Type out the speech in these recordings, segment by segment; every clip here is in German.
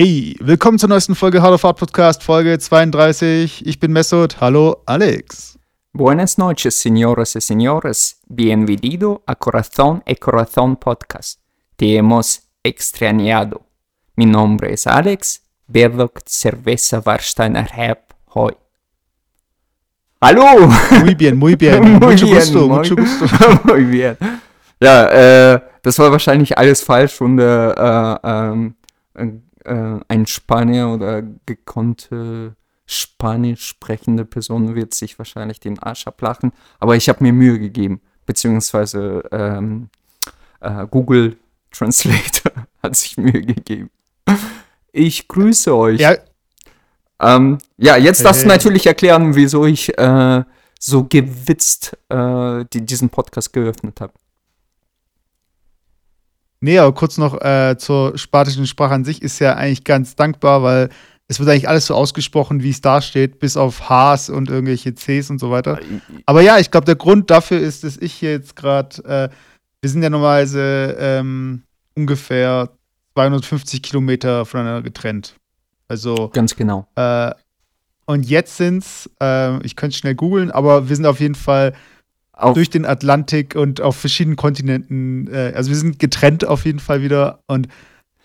Hey, willkommen zur neuesten Folge Hard of Art Podcast, Folge 32. Ich bin Mesut. Hallo, Alex. Buenas noches, señoras y señores. Bienvenido a Corazón y Corazón Podcast. Te hemos extrañado. Mi nombre es Alex, Berdoc Cerveza Warsteiner Herb Hoy. Hallo! Muy bien, muy bien. Muy mucho bien, gusto, mucho gusto. Muy bien. Ja, äh, das war wahrscheinlich alles falsch und äh, äh, ähm, äh, äh, ein Spanier oder gekonnte Spanisch sprechende Person wird sich wahrscheinlich den Arsch ablachen, aber ich habe mir Mühe gegeben, beziehungsweise ähm, äh, Google Translator hat sich Mühe gegeben. Ich grüße euch. Ja, Ähm, ja, jetzt darfst du natürlich erklären, wieso ich äh, so gewitzt äh, die, diesen Podcast geöffnet habe. nee, aber kurz noch äh, zur spanischen Sprache an sich ist ja eigentlich ganz dankbar, weil es wird eigentlich alles so ausgesprochen, wie es da steht, bis auf Hs und irgendwelche Cs und so weiter. Aber ja, ich glaube, der Grund dafür ist, dass ich hier jetzt gerade, äh, wir sind ja normalerweise ähm, ungefähr 250 Kilometer voneinander getrennt. Also Ganz genau. Äh, und jetzt sind's, äh, ich könnte schnell googeln, aber wir sind auf jeden Fall Auf, durch den Atlantik und auf verschiedenen Kontinenten, äh, also wir sind getrennt auf jeden Fall wieder und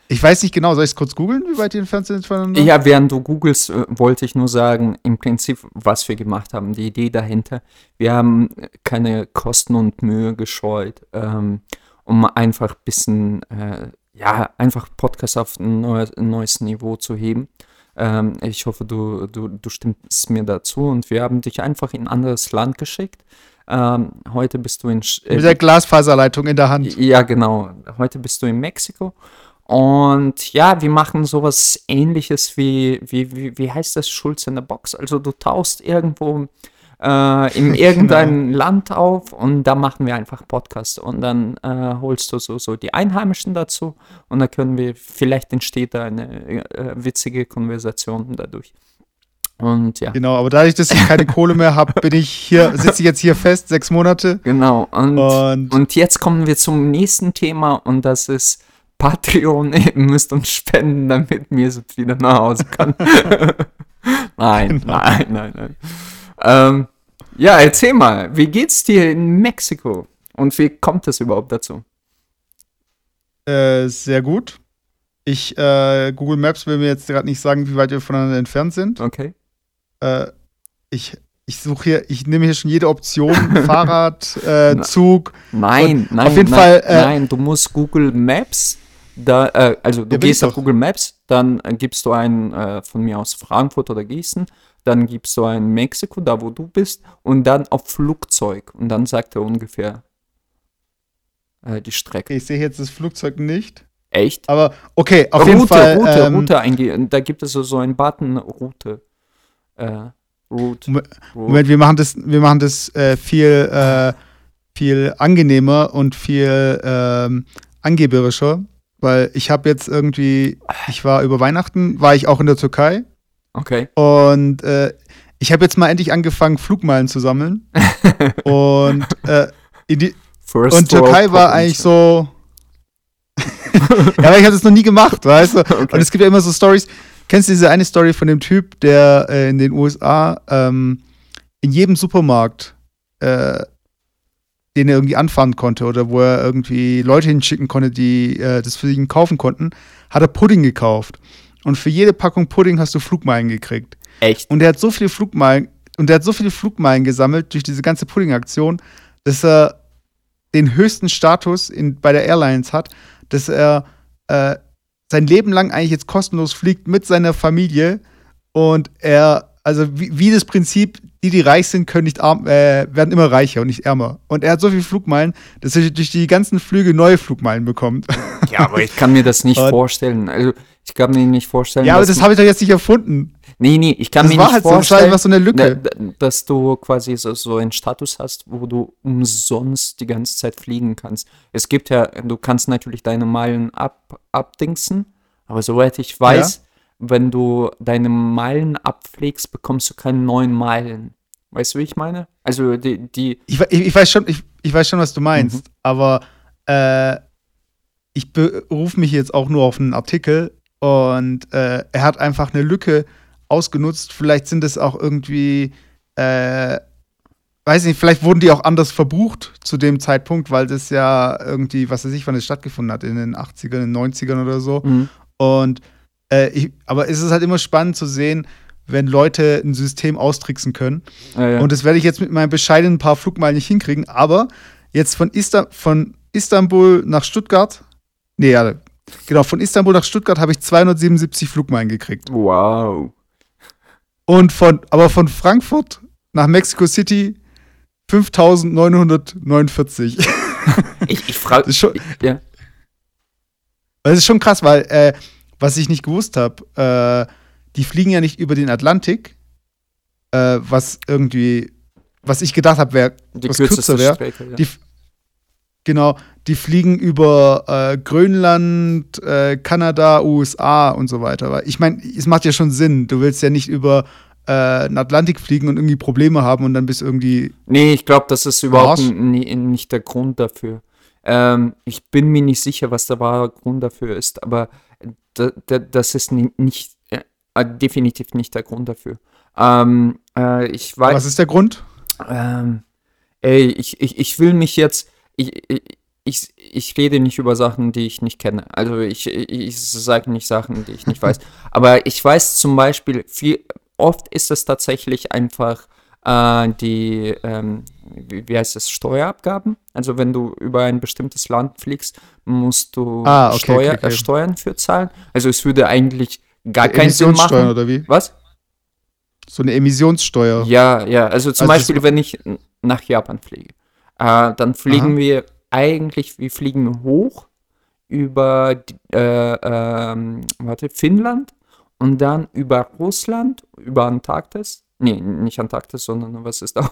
ich weiß nicht genau, soll ich es kurz googeln, wie weit die entfernt sind voneinander? ja, während du googelst, äh, wollte ich nur sagen, im Prinzip, was wir gemacht haben, die Idee dahinter. Wir haben keine Kosten und Mühe gescheut, ähm, um einfach ein bisschen, äh, ja, einfach Podcast auf ein neues, ein neues Niveau zu heben. Ähm, ich hoffe, du, du, du stimmst mir dazu und wir haben dich einfach in ein anderes Land geschickt. Ähm, heute bist du in, äh, Mit der Glasfaserleitung in der Hand. Ja, genau. Heute bist du in Mexiko. Und ja, wir machen sowas ähnliches wie, wie, wie, wie heißt das, Schulz in der Box? Also du tauchst irgendwo äh, in irgendein Land auf und da machen wir einfach Podcast. Und dann äh, holst du so, so die Einheimischen dazu und dann können wir, vielleicht entsteht da eine äh, witzige Konversation dadurch. Und ja. Genau, aber dadurch, dass ich keine Kohle mehr habe, bin ich hier, sitze ich jetzt hier fest, sechs Monate. Genau. Und, Und- und jetzt kommen wir zum nächsten Thema und das ist Patreon. Ihr müsst uns spenden, damit Mesut wieder nach Hause kann. nein, Genau. nein, nein, nein. Ähm, ja, erzähl mal, wie geht's dir in Mexiko? Und wie kommt es überhaupt dazu? Äh, sehr gut. Ich, äh, Google Maps will mir jetzt gerade nicht sagen, wie weit wir voneinander entfernt sind. Okay. Äh, ich ich suche hier, ich nehme hier schon jede Option, Fahrrad, äh, Zug. Nein, nein, auf jeden nein, Fall, äh, nein, du musst Google Maps, da, äh, also du Ja, gehst auf. Google Maps, dann äh, gibst du ein äh, von mir aus Frankfurt oder Gießen, dann gibst du ein Mexiko, da wo du bist, und dann auf Flugzeug und dann sagt er ungefähr äh, die Strecke. Ich sehe jetzt das Flugzeug nicht. Echt? Aber okay, auf Route, jeden Fall. Route, ähm, Route eingehen. Da gibt es so, so einen Button Route. Äh, Route. Moment, Route. Wir machen das, wir machen das äh, viel, äh, viel angenehmer und viel ähm, angeberischer, weil ich habe jetzt irgendwie, ich war über Weihnachten, war ich auch in der Türkei Okay. und äh, ich habe jetzt mal endlich angefangen, Flugmeilen zu sammeln. und äh, in die, und Türkei war eigentlich so. ja, aber ich habe das noch nie gemacht, weißt du? Und es gibt ja immer so Stories. Kennst du diese eine Story von dem Typ, der äh, in den USA ähm, in jedem Supermarkt, äh, den er irgendwie anfahren konnte oder wo er irgendwie Leute hinschicken konnte, die äh, das für ihn kaufen konnten, hat er Pudding gekauft. Und für jede Packung Pudding hast du Flugmeilen gekriegt. Echt? Und er hat so viele Flugmeilen und er hat so viele Flugmeilen gesammelt durch diese ganze Pudding-Aktion, dass er den höchsten Status in, bei der Airlines hat, dass er äh, sein Leben lang eigentlich jetzt kostenlos fliegt mit seiner Familie und er, also wie, wie das Prinzip, die, die reich sind, können nicht arm, äh, werden immer reicher und nicht ärmer. Und er hat so viele Flugmeilen, dass er durch die ganzen Flüge neue Flugmeilen bekommt. Ja, aber ich kann mir das nicht Und- vorstellen. Also, ich kann mir nicht vorstellen, ja, aber das habe ich doch jetzt nicht erfunden. Nee, nee, ich kann Das mir war nicht halt das war vorstellen, einfach so eine Lücke. da- da- dass du quasi so, so einen Status hast, wo du umsonst die ganze Zeit fliegen kannst. Es gibt ja, du kannst natürlich deine Meilen ab, abdingsen, aber soweit ich weiß, wenn du deine Meilen abpflegst, bekommst du keine neuen Meilen. Weißt du, wie ich meine? Also die, die Ich, ich, weiß schon, ich, ich weiß schon, was du meinst, aber äh, ich berufe mich jetzt auch nur auf einen Artikel und äh, er hat einfach eine Lücke ausgenutzt. Vielleicht sind es auch irgendwie, äh, weiß nicht, vielleicht wurden die auch anders verbucht zu dem Zeitpunkt, weil das ja irgendwie, was weiß ich, wann es stattgefunden hat, in den 80ern, in den 90ern oder so. Mhm. Und äh, ich, aber es ist halt immer spannend zu sehen, wenn Leute ein System austricksen können. Ja, ja. Und das werde ich jetzt mit meinen bescheidenen paar Flugmeilen nicht hinkriegen. Aber jetzt von, Ista von Istanbul nach Stuttgart, nee, ja, genau, von Istanbul nach Stuttgart habe ich 277 Flugmeilen gekriegt. wow. Und von, aber von Frankfurt nach Mexico City 5949. Ich, ich frage. Das ist schon, Ja. Das ist schon krass, weil, äh, was ich nicht gewusst habe, äh, die fliegen ja nicht über den Atlantik, äh, was irgendwie, was ich gedacht habe, wäre, was kürzer wäre. Ja. Die, genau, die fliegen über äh, Grönland, äh, Kanada, USA und so weiter. Ich meine, es macht ja schon Sinn. Du willst ja nicht über äh, den Atlantik fliegen und irgendwie Probleme haben und dann bist irgendwie. Nee, ich glaube, das ist überhaupt nicht der Grund dafür. Ähm, ich bin mir nicht sicher, was der wahre Grund dafür ist, aber das ist ni- nicht, äh, äh, definitiv nicht der Grund dafür. Ähm, äh, ich weiß. Was ist der Grund? Ähm, ey, ich, ich, ich will mich jetzt. Ich, ich, ich, ich rede nicht über Sachen, die ich nicht kenne. Also ich, ich, ich sage nicht Sachen, die ich nicht weiß. Aber ich weiß zum Beispiel, viel, oft ist es tatsächlich einfach äh, die, ähm, wie, heißt es, Steuerabgaben. Also wenn du über ein bestimmtes Land fliegst, musst du Ah, okay, Steuer, okay, okay. Äh, Steuern für zahlen. Also es würde eigentlich gar keinen Sinn machen. oder wie? Was? So eine Emissionssteuer. Ja, ja, also zum Also Beispiel, wenn ich nach Japan fliege, äh, dann fliegen Aha. wir eigentlich, wir fliegen hoch über, äh, ähm, warte, Finnland und dann über Russland, über Antarktis, nee, nicht Antarktis, sondern was ist da?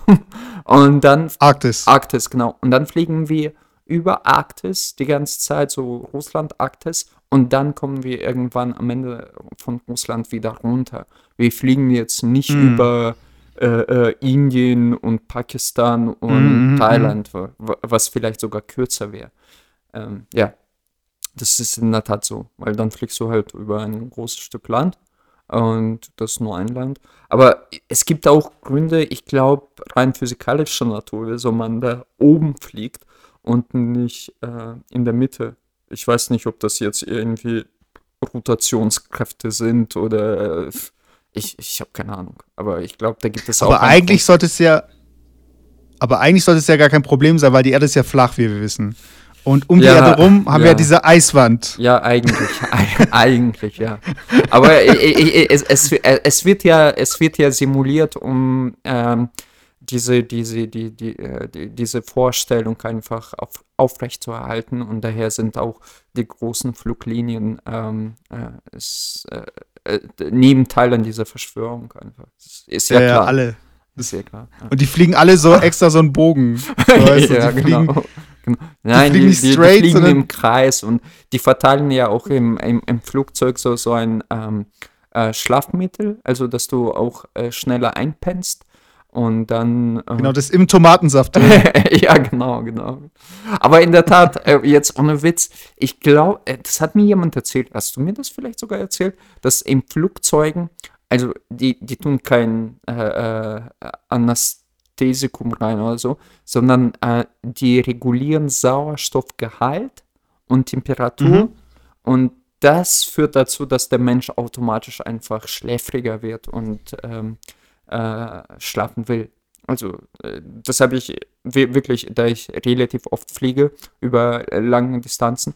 Und dann Arktis. Arktis, genau. Und dann fliegen wir über Arktis die ganze Zeit, so Russland, Arktis, und dann kommen wir irgendwann am Ende von Russland wieder runter. Wir fliegen jetzt nicht Mhm. über äh, äh, Indien und Pakistan und mhm, Thailand, wa- was vielleicht sogar kürzer wäre. Ähm, ja, das ist in der Tat so, weil dann fliegst du halt über ein großes Stück Land und das ist nur ein Land. Aber es gibt auch Gründe, ich glaube, rein physikalischer Natur, wieso man da oben fliegt und nicht äh, in der Mitte. Ich weiß nicht, ob das jetzt irgendwie Rotationskräfte sind oder äh, ich, ich habe keine Ahnung. Aber ich glaube, da gibt es auch. Aber eigentlich sollte es ja. Aber eigentlich sollte es ja gar kein Problem sein, weil die Erde ist ja flach, wie wir wissen. Und um Ja, die Erde rum haben wir ja. ja diese Eiswand. Ja, eigentlich, Eig- eigentlich, ja. Aber äh, äh, äh, es, es, es wird ja, es wird ja simuliert, um ähm, diese, diese, die, die, die, diese Vorstellung einfach auf, aufrechtzuerhalten und daher sind auch die großen Fluglinien ähm, äh, es, äh, äh, Nebenteil an dieser Verschwörung einfach. Das ist ja, Ja, klar. alle. Ist ja klar. Und die fliegen alle so extra so einen Bogen. So, weißt du, ja, fliegen, genau. Nein, fliegen die, nicht die, die straight, fliegen sondern- im Kreis und die verteilen ja auch im, im, im Flugzeug so, so ein ähm, äh, Schlafmittel, also dass du auch äh, schneller einpennst und dann. Äh, Genau, das ist im Tomatensaft ja, genau, genau. Aber in der Tat, äh, jetzt ohne Witz, ich glaube, äh, das hat mir jemand erzählt, hast du mir das vielleicht sogar erzählt, dass in Flugzeugen, also die, die tun kein äh, äh, Anästhesikum rein oder so, sondern äh, die regulieren Sauerstoffgehalt und Temperatur Mhm. und das führt dazu, dass der Mensch automatisch einfach schläfriger wird und ähm, äh, schlafen will. Also, äh, das habe ich wi- wirklich, da ich relativ oft fliege über äh, lange Distanzen.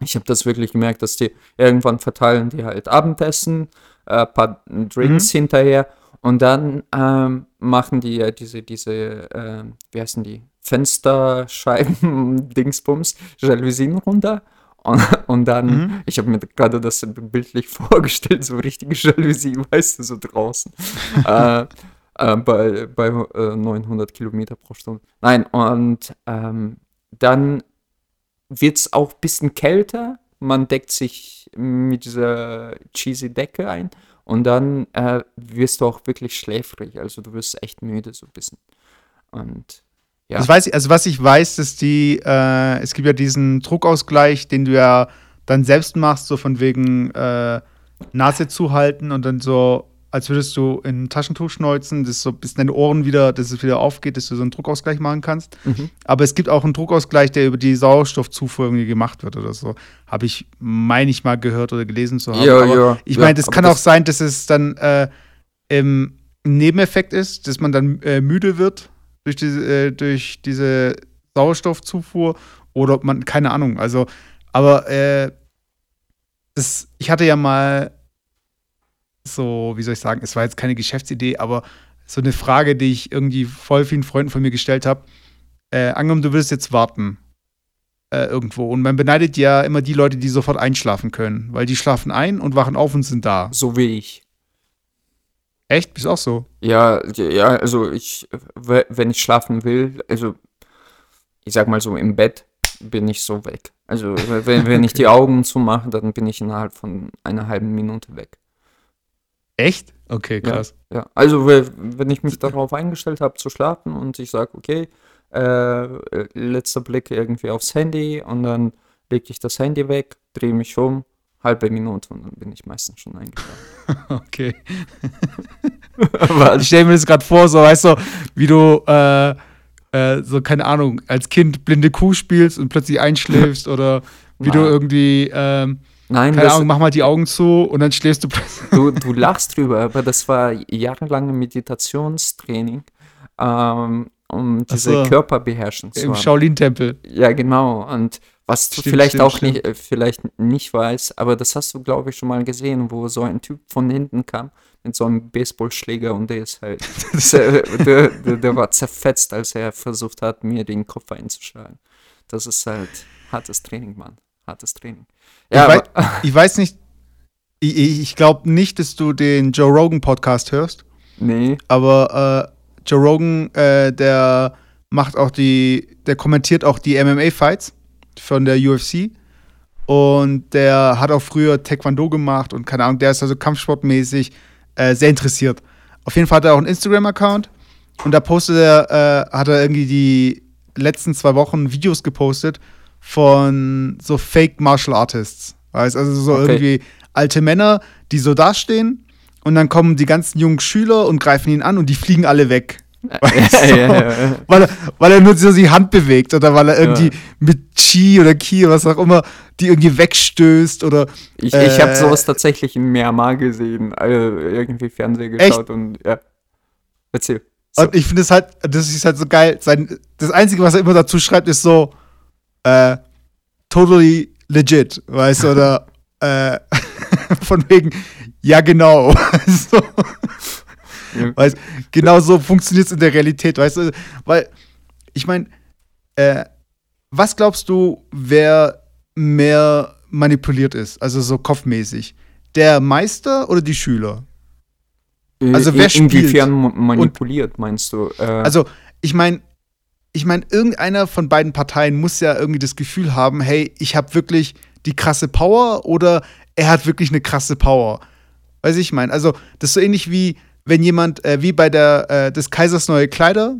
Ich habe das wirklich gemerkt, dass die irgendwann verteilen die halt Abendessen, ein paar Drinks hinterher und dann ähm, machen die ja diese, diese, äh, wie heißen die, Fensterscheiben, Dingsbums, Jalousien runter. Und, und dann, Mhm. ich habe mir gerade das bildlich vorgestellt, so richtige Jalousie, weißt du, so draußen. äh, äh, bei bei äh, 900 Kilometer pro Stunde. Nein, und ähm, dann wird es auch ein bisschen kälter. Man deckt sich mit dieser cheesy Decke ein Und dann äh, wirst du auch wirklich schläfrig. Also du wirst echt müde so ein bisschen. Und ja. Das weiß ich, also was ich weiß, dass die, äh, es gibt ja diesen Druckausgleich, den du ja dann selbst machst, so von wegen äh, Nase zuhalten und dann so, als würdest du in ein Taschentuch schneuzen, dass so bis deine Ohren wieder, dass es wieder aufgeht, dass du so einen Druckausgleich machen kannst. Mhm. Aber es gibt auch einen Druckausgleich, der über die Sauerstoffzufuhr irgendwie gemacht wird oder so. Habe ich, meine ich mal gehört oder gelesen zu haben. Ja, ja, ich ja, meine, das aber kann das- auch sein, dass es dann äh, im Nebeneffekt ist, dass man dann äh, müde wird durch diese, äh, durch diese Sauerstoffzufuhr oder man, keine Ahnung. Also, aber äh, das, ich hatte ja mal so, wie soll ich sagen, es war jetzt keine Geschäftsidee, aber so eine Frage, die ich irgendwie voll vielen Freunden von mir gestellt habe. Äh, angenommen, du würdest jetzt warten äh, irgendwo und man beneidet ja immer die Leute, die sofort einschlafen können, weil die schlafen ein und wachen auf und sind da. So wie ich. Echt? Bist auch so? Ja, ja, also ich, we- wenn ich schlafen will, also ich sag mal so im Bett bin ich so weg. Also wenn, wenn ich die Augen zumache, dann bin ich innerhalb von einer halben Minute weg. Echt? Okay, Ja. krass. Ja, also we- wenn ich mich darauf eingestellt habe zu schlafen und ich sage, okay, äh, äh, letzter Blick irgendwie aufs Handy und dann lege ich das Handy weg, drehe mich um, halbe Minute und dann bin ich meistens schon eingeschlafen. Okay. Ich stelle mir das gerade vor, so, weißt du, wie du, äh, äh, so, keine Ahnung, als Kind blinde Kuh spielst und plötzlich einschläfst oder wie du Nein. irgendwie, ähm, nein, keine Ahnung, mach mal die Augen zu und dann schläfst du du, du lachst drüber, aber das war jahrelange Meditationstraining, ähm, um diese so. Körperbeherrschung zu im. Shaolin-Tempel. Ja, genau. Und was du Stimmt, vielleicht stimmt, auch stimmt. nicht, vielleicht nicht weißt, aber das hast du, glaube ich, schon mal gesehen, wo so ein Typ von hinten kam mit so einem Baseballschläger und der ist halt, der, der, der war zerfetzt, als er versucht hat, mir den Kopf einzuschlagen. Das ist halt hartes Training, Mann. Hartes Training. Ja, ich, weiß, ich weiß nicht, ich, ich, ich glaube nicht, dass du den Joe Rogan Podcast hörst, nee. aber äh, Joe Rogan, äh, der macht auch die, der kommentiert auch die MMA-Fights von der UFC. Und der hat auch früher Taekwondo gemacht und keine Ahnung, der ist also kampfsportmäßig äh, sehr interessiert. Auf jeden Fall hat er auch einen Instagram-Account und da postet er, äh, hat er irgendwie die letzten zwei Wochen Videos gepostet von so Fake Martial Artists. Weißt also so Okay. irgendwie alte Männer, die so dastehen und dann kommen die ganzen jungen Schüler und greifen ihn an und die fliegen alle weg. Weißt ja, du? ja, ja. Weil, er, weil er nur so die Hand bewegt oder weil er irgendwie Ja. mit Chi oder Ki oder was auch immer die irgendwie wegstößt oder Ich, ich habe Äh, sowas tatsächlich in Myanmar gesehen, also irgendwie Fernsehen geschaut und ja. Erzähl. So. Und ich finde es halt, das ist halt so geil. Sein, das Einzige, was er immer dazu schreibt, ist so, äh, totally legit, weißt du, oder äh, von wegen, ja, genau. so, Ja. weißt, genau so funktioniert es in der Realität, weißt du, weil, ich meine, äh, was glaubst du, wer mehr manipuliert ist, also so kopfmäßig? Der Meister oder die Schüler? Also In- wer spielt? Inwiefern ma- manipuliert, meinst du? Äh, Also, ich meine, ich meine, irgendeiner von beiden Parteien muss ja irgendwie das Gefühl haben, hey, ich habe wirklich die krasse Power oder er hat wirklich eine krasse Power. Weiß ich meine, also das ist so ähnlich wie wenn jemand äh, wie bei der äh, des Kaisers neue Kleider,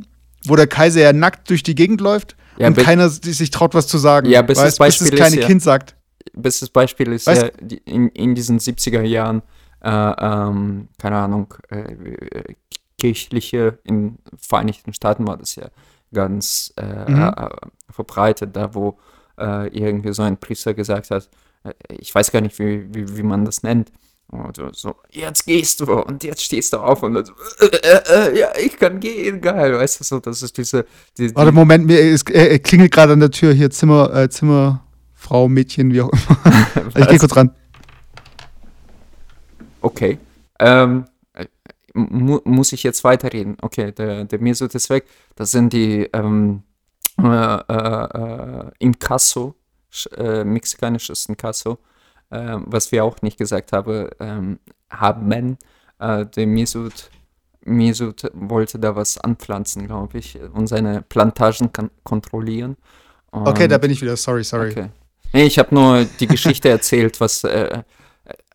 wo der Kaiser ja nackt durch die Gegend läuft Ja, und keiner sich traut was zu sagen. Ja, bestes weißt, bis das Beispiel kleine ist ja- Kind sagt. bestes Beispiel ist Weißt- ja in, in diesen 70er Jahren, äh, ähm, keine Ahnung, äh, äh, kirchliche, in Vereinigten Staaten war das ja ganz äh, Mhm. äh, verbreitet, da wo äh, irgendwie so ein Priester gesagt hat, äh, ich weiß gar nicht, wie, wie, wie man das nennt, so, so, jetzt gehst du und jetzt stehst du auf und dann so, äh, äh, äh, ja, ich kann gehen, geil, weißt du so, das ist diese, die, die, Warte, Moment, mir es äh, klingelt gerade an der Tür hier Zimmer, äh, Zimmerfrau, Mädchen, wie auch immer. ich gehe kurz ran. Okay. Ähm, äh, mu muss ich jetzt weiterreden? Okay, der, der Mesut ist weg. Das sind die ähm, äh, äh, äh, Inkasso, äh, mexikanisches Inkasso, äh, was wir auch nicht gesagt haben, ähm, haben. Äh, der Mesut, Mesut wollte da was anpflanzen, glaube ich, und seine Plantagen kontrollieren. Okay, Und- da bin ich wieder. Sorry, sorry. Okay. Nee, ich habe nur die Geschichte erzählt, was. Äh, äh,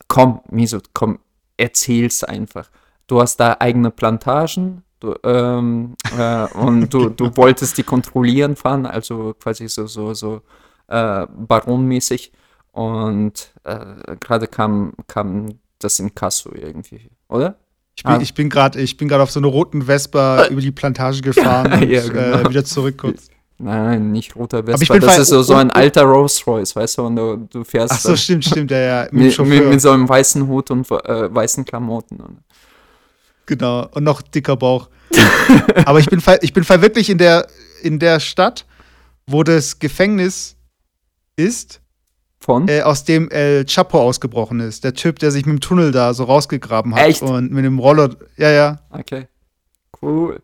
komm, Misut, komm. erzählst einfach. Du hast da eigene Plantagen du, ähm, äh, und du, du wolltest die kontrollieren fahren, also quasi so, so, so äh, baronmäßig. Und äh, gerade kam, kam das in Kasso irgendwie, oder? Ich bin, ah. ich bin gerade auf so einer roten Vespa über die Plantage gefahren und ja, genau. äh, wieder zurück kurz. Nein, nicht roter Vespa. das ist so, so ein alter Rolls Royce, weißt du, und du, du fährst. Ach so, stimmt, stimmt, ja, ja. Mit, mit, mit, so einem weißen Hut und äh, weißen Klamotten. Genau, und noch dicker Bauch. Aber ich bin, ich bin wirklich in der, in der Stadt, wo das Gefängnis ist. Von? Äh, aus dem El Chapo ausgebrochen ist. Der Typ, der sich mit dem Tunnel da so rausgegraben hat. Echt? Und mit dem Roller. Ja, ja. Okay. Cool.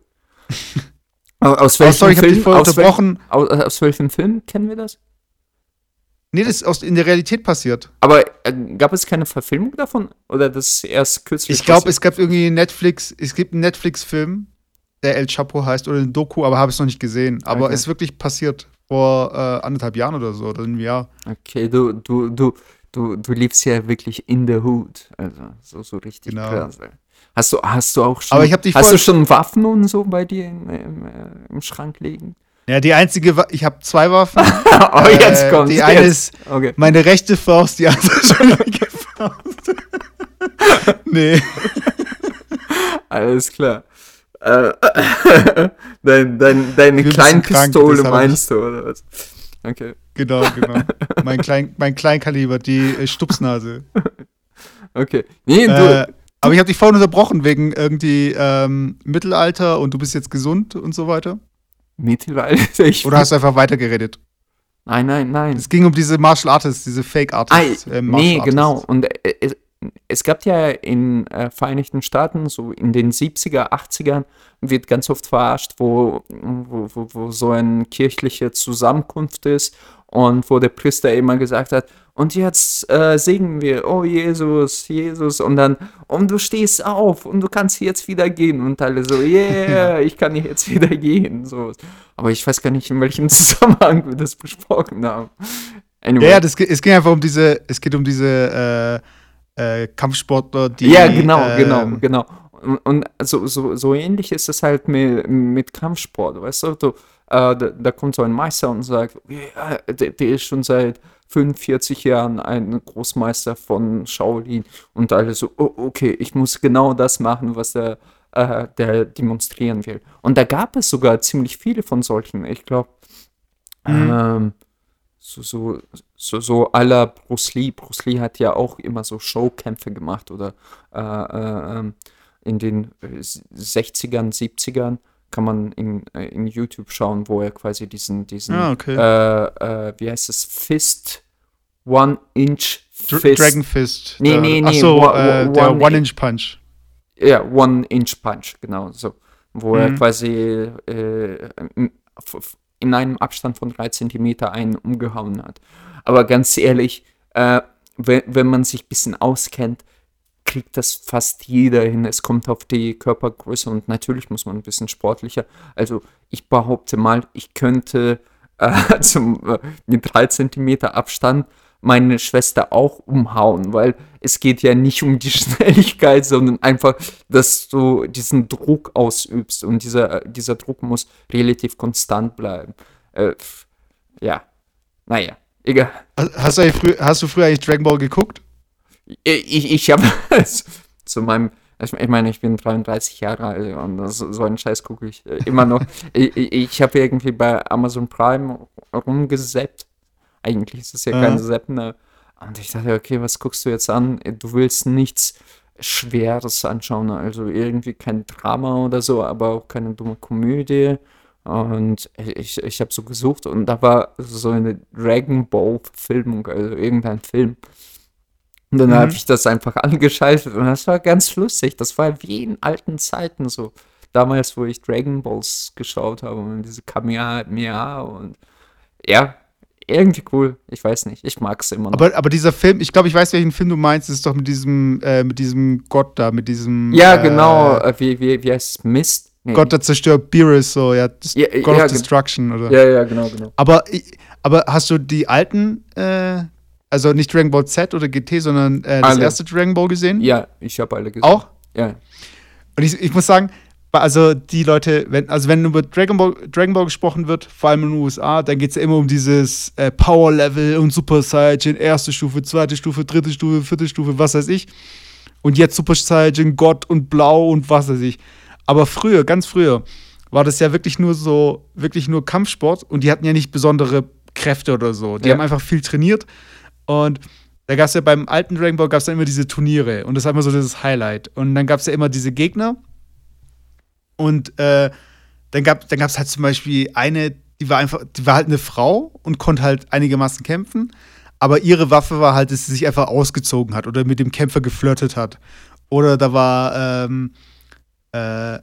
Aus welchem oh, sorry, ich Film? Aus, aus, welchem Film kennen wir das? Nee, das ist aus, in der Realität passiert. Aber äh, gab es keine Verfilmung davon? Oder das erst kürzlich? Ich glaube, es gab irgendwie Netflix, es gibt einen Netflix-Film, der El Chapo heißt, oder ein Doku, aber habe es noch nicht gesehen. Aber okay. ist wirklich passiert vor äh, anderthalb Jahren oder so, oder einem Jahr. Okay, du, du, du, du, du lebst ja wirklich in the hood. Also so, so richtig genau. krass. Hast du, hast du auch schon, Aber ich hab dich hast du schon Waffen und so bei dir im, im, im Schrank liegen? Ja, die einzige, Wa ich habe zwei Waffen. oh, jetzt äh, kommt Die eine ist okay. meine rechte Faust, die andere schon linke Faust. nee. Alles klar. Äh, dein, dein, deine kleine Pistole meinst du, oder was? Okay. Genau, genau. Mein, Klein, mein Kleinkaliber, die äh, Stupsnase. Okay. Nee, du, äh, aber ich habe dich vorhin unterbrochen wegen irgendwie ähm, Mittelalter und du bist jetzt gesund und so weiter. Mittelalter? Ich Oder hast du einfach weitergeredet? Nein, nein, nein. Es ging um diese Martial Artists, diese Fake Artists. Ah, äh, nee, genau. Und äh, es, es, gab ja in äh, Vereinigten Staaten, so in den 70er, 80ern, wird ganz oft verarscht, wo, wo, wo, wo so eine kirchliche Zusammenkunft ist und wo der Priester immer gesagt hat, und jetzt äh, singen wir, oh Jesus, Jesus, und dann, und du stehst auf und du kannst jetzt wieder gehen. Und alle so, yeah, ich kann jetzt wieder gehen. So. Aber ich weiß gar nicht, in welchem Zusammenhang wir das besprochen haben. Anyway. Ja, das, es ging einfach um diese, es geht um diese äh, äh, Kampfsportler, die. Ja, genau, ähm, genau, genau. Und, und so, so, so ähnlich ist es halt mit, mit Kampfsport, weißt du? du äh, da, da, kommt so ein Meister und sagt, ja, der, der ist schon seit 45 Jahren ein Großmeister von Shaolin und alle so, oh, okay, ich muss genau das machen, was der, äh, der demonstrieren will. Und da gab es sogar ziemlich viele von solchen. Ich glaube, mhm. ähm, so, so, so, so aller Bruce Lee. Bruce Lee hat ja auch immer so Showkämpfe gemacht oder äh, äh, ähm, in den 60ern, 70ern kann man in, äh, in YouTube schauen, wo er quasi diesen, diesen ah, okay. äh, äh, wie heißt es, Fist, One Inch Fist. Dragon Fist. Nee, nee, nee. Achso, äh, der One, One Inch Punch. Ja, One Inch Punch, genau so. Wo mhm. er quasi äh, in einem Abstand von drei Zentimeter einen umgehauen hat. Aber ganz ehrlich, äh, wenn, wenn man sich ein bisschen auskennt, kriegt das fast jeder hin. Es kommt auf die Körpergröße und natürlich muss man ein bisschen sportlicher. Also ich behaupte mal, ich könnte äh, zum, äh, mit drei Zentimeter Abstand meine Schwester auch umhauen, weil es geht ja nicht um die Schnelligkeit, sondern einfach, dass du diesen Druck ausübst und dieser, dieser Druck muss relativ konstant bleiben. Äh, ja, naja, egal. Hast du, hast du früher eigentlich Dragon Ball geguckt? Ich, ich habe zu meinem, ich meine, ich bin 33 Jahre alt und so einen Scheiß gucke ich äh, immer noch. ich ich habe irgendwie bei Amazon Prime rumgesäppt. Eigentlich ist es ja kein Seppen. Und ich dachte, okay, was guckst du jetzt an? Du willst nichts Schweres anschauen, also irgendwie kein Drama oder so, aber auch keine dumme Komödie. Und ich, ich habe so gesucht und da war so eine Dragon Ball Filmung, also irgendein Film. Und dann mhm. habe ich das einfach angeschaltet und das war ganz lustig. Das war wie in alten Zeiten so. Damals, wo ich Dragon Balls geschaut habe und diese Kamehameha und ja, irgendwie cool. Ich weiß nicht. Ich mag es immer noch. Aber, aber dieser Film, ich glaube, ich weiß, welchen Film du meinst. Das ist doch mit diesem, äh, mit diesem Gott da, mit diesem. Ja, äh, genau. Äh, wie, wie, wie heißt es? Mist? Nee. Gott, der zerstört Beerus, so, ja. ja God ja, of Destruction, oder? Ja, ja, genau, genau. Aber, aber hast du die alten äh, Also nicht Dragon Ball Z oder GT, sondern äh, das Alle. erste Dragon Ball gesehen? Ja, ich habe alle gesehen. Auch? Ja. Und ich, ich muss sagen, also die Leute, wenn, also wenn über Dragon Ball, Dragon Ball gesprochen wird, vor allem in den USA, dann geht es ja immer um dieses äh, Power Level und Super Saiyan, erste Stufe, zweite Stufe, dritte Stufe, vierte Stufe, was weiß ich. Und jetzt Super Saiyan, Gott und Blau und was weiß ich. Aber früher, ganz früher, war das ja wirklich nur so, wirklich nur Kampfsport und die hatten ja nicht besondere Kräfte oder so. Die Ja. haben einfach viel trainiert und da gab es ja beim alten Dragon Ball gab es dann immer diese Turniere und das war immer so dieses Highlight. Und dann gab es ja immer diese Gegner und äh, dann gab dann gab's halt zum Beispiel eine, die war einfach, die war halt eine Frau und konnte halt einigermaßen kämpfen, aber ihre Waffe war halt, dass sie sich einfach ausgezogen hat oder mit dem Kämpfer geflirtet hat. Oder da war, ähm, äh,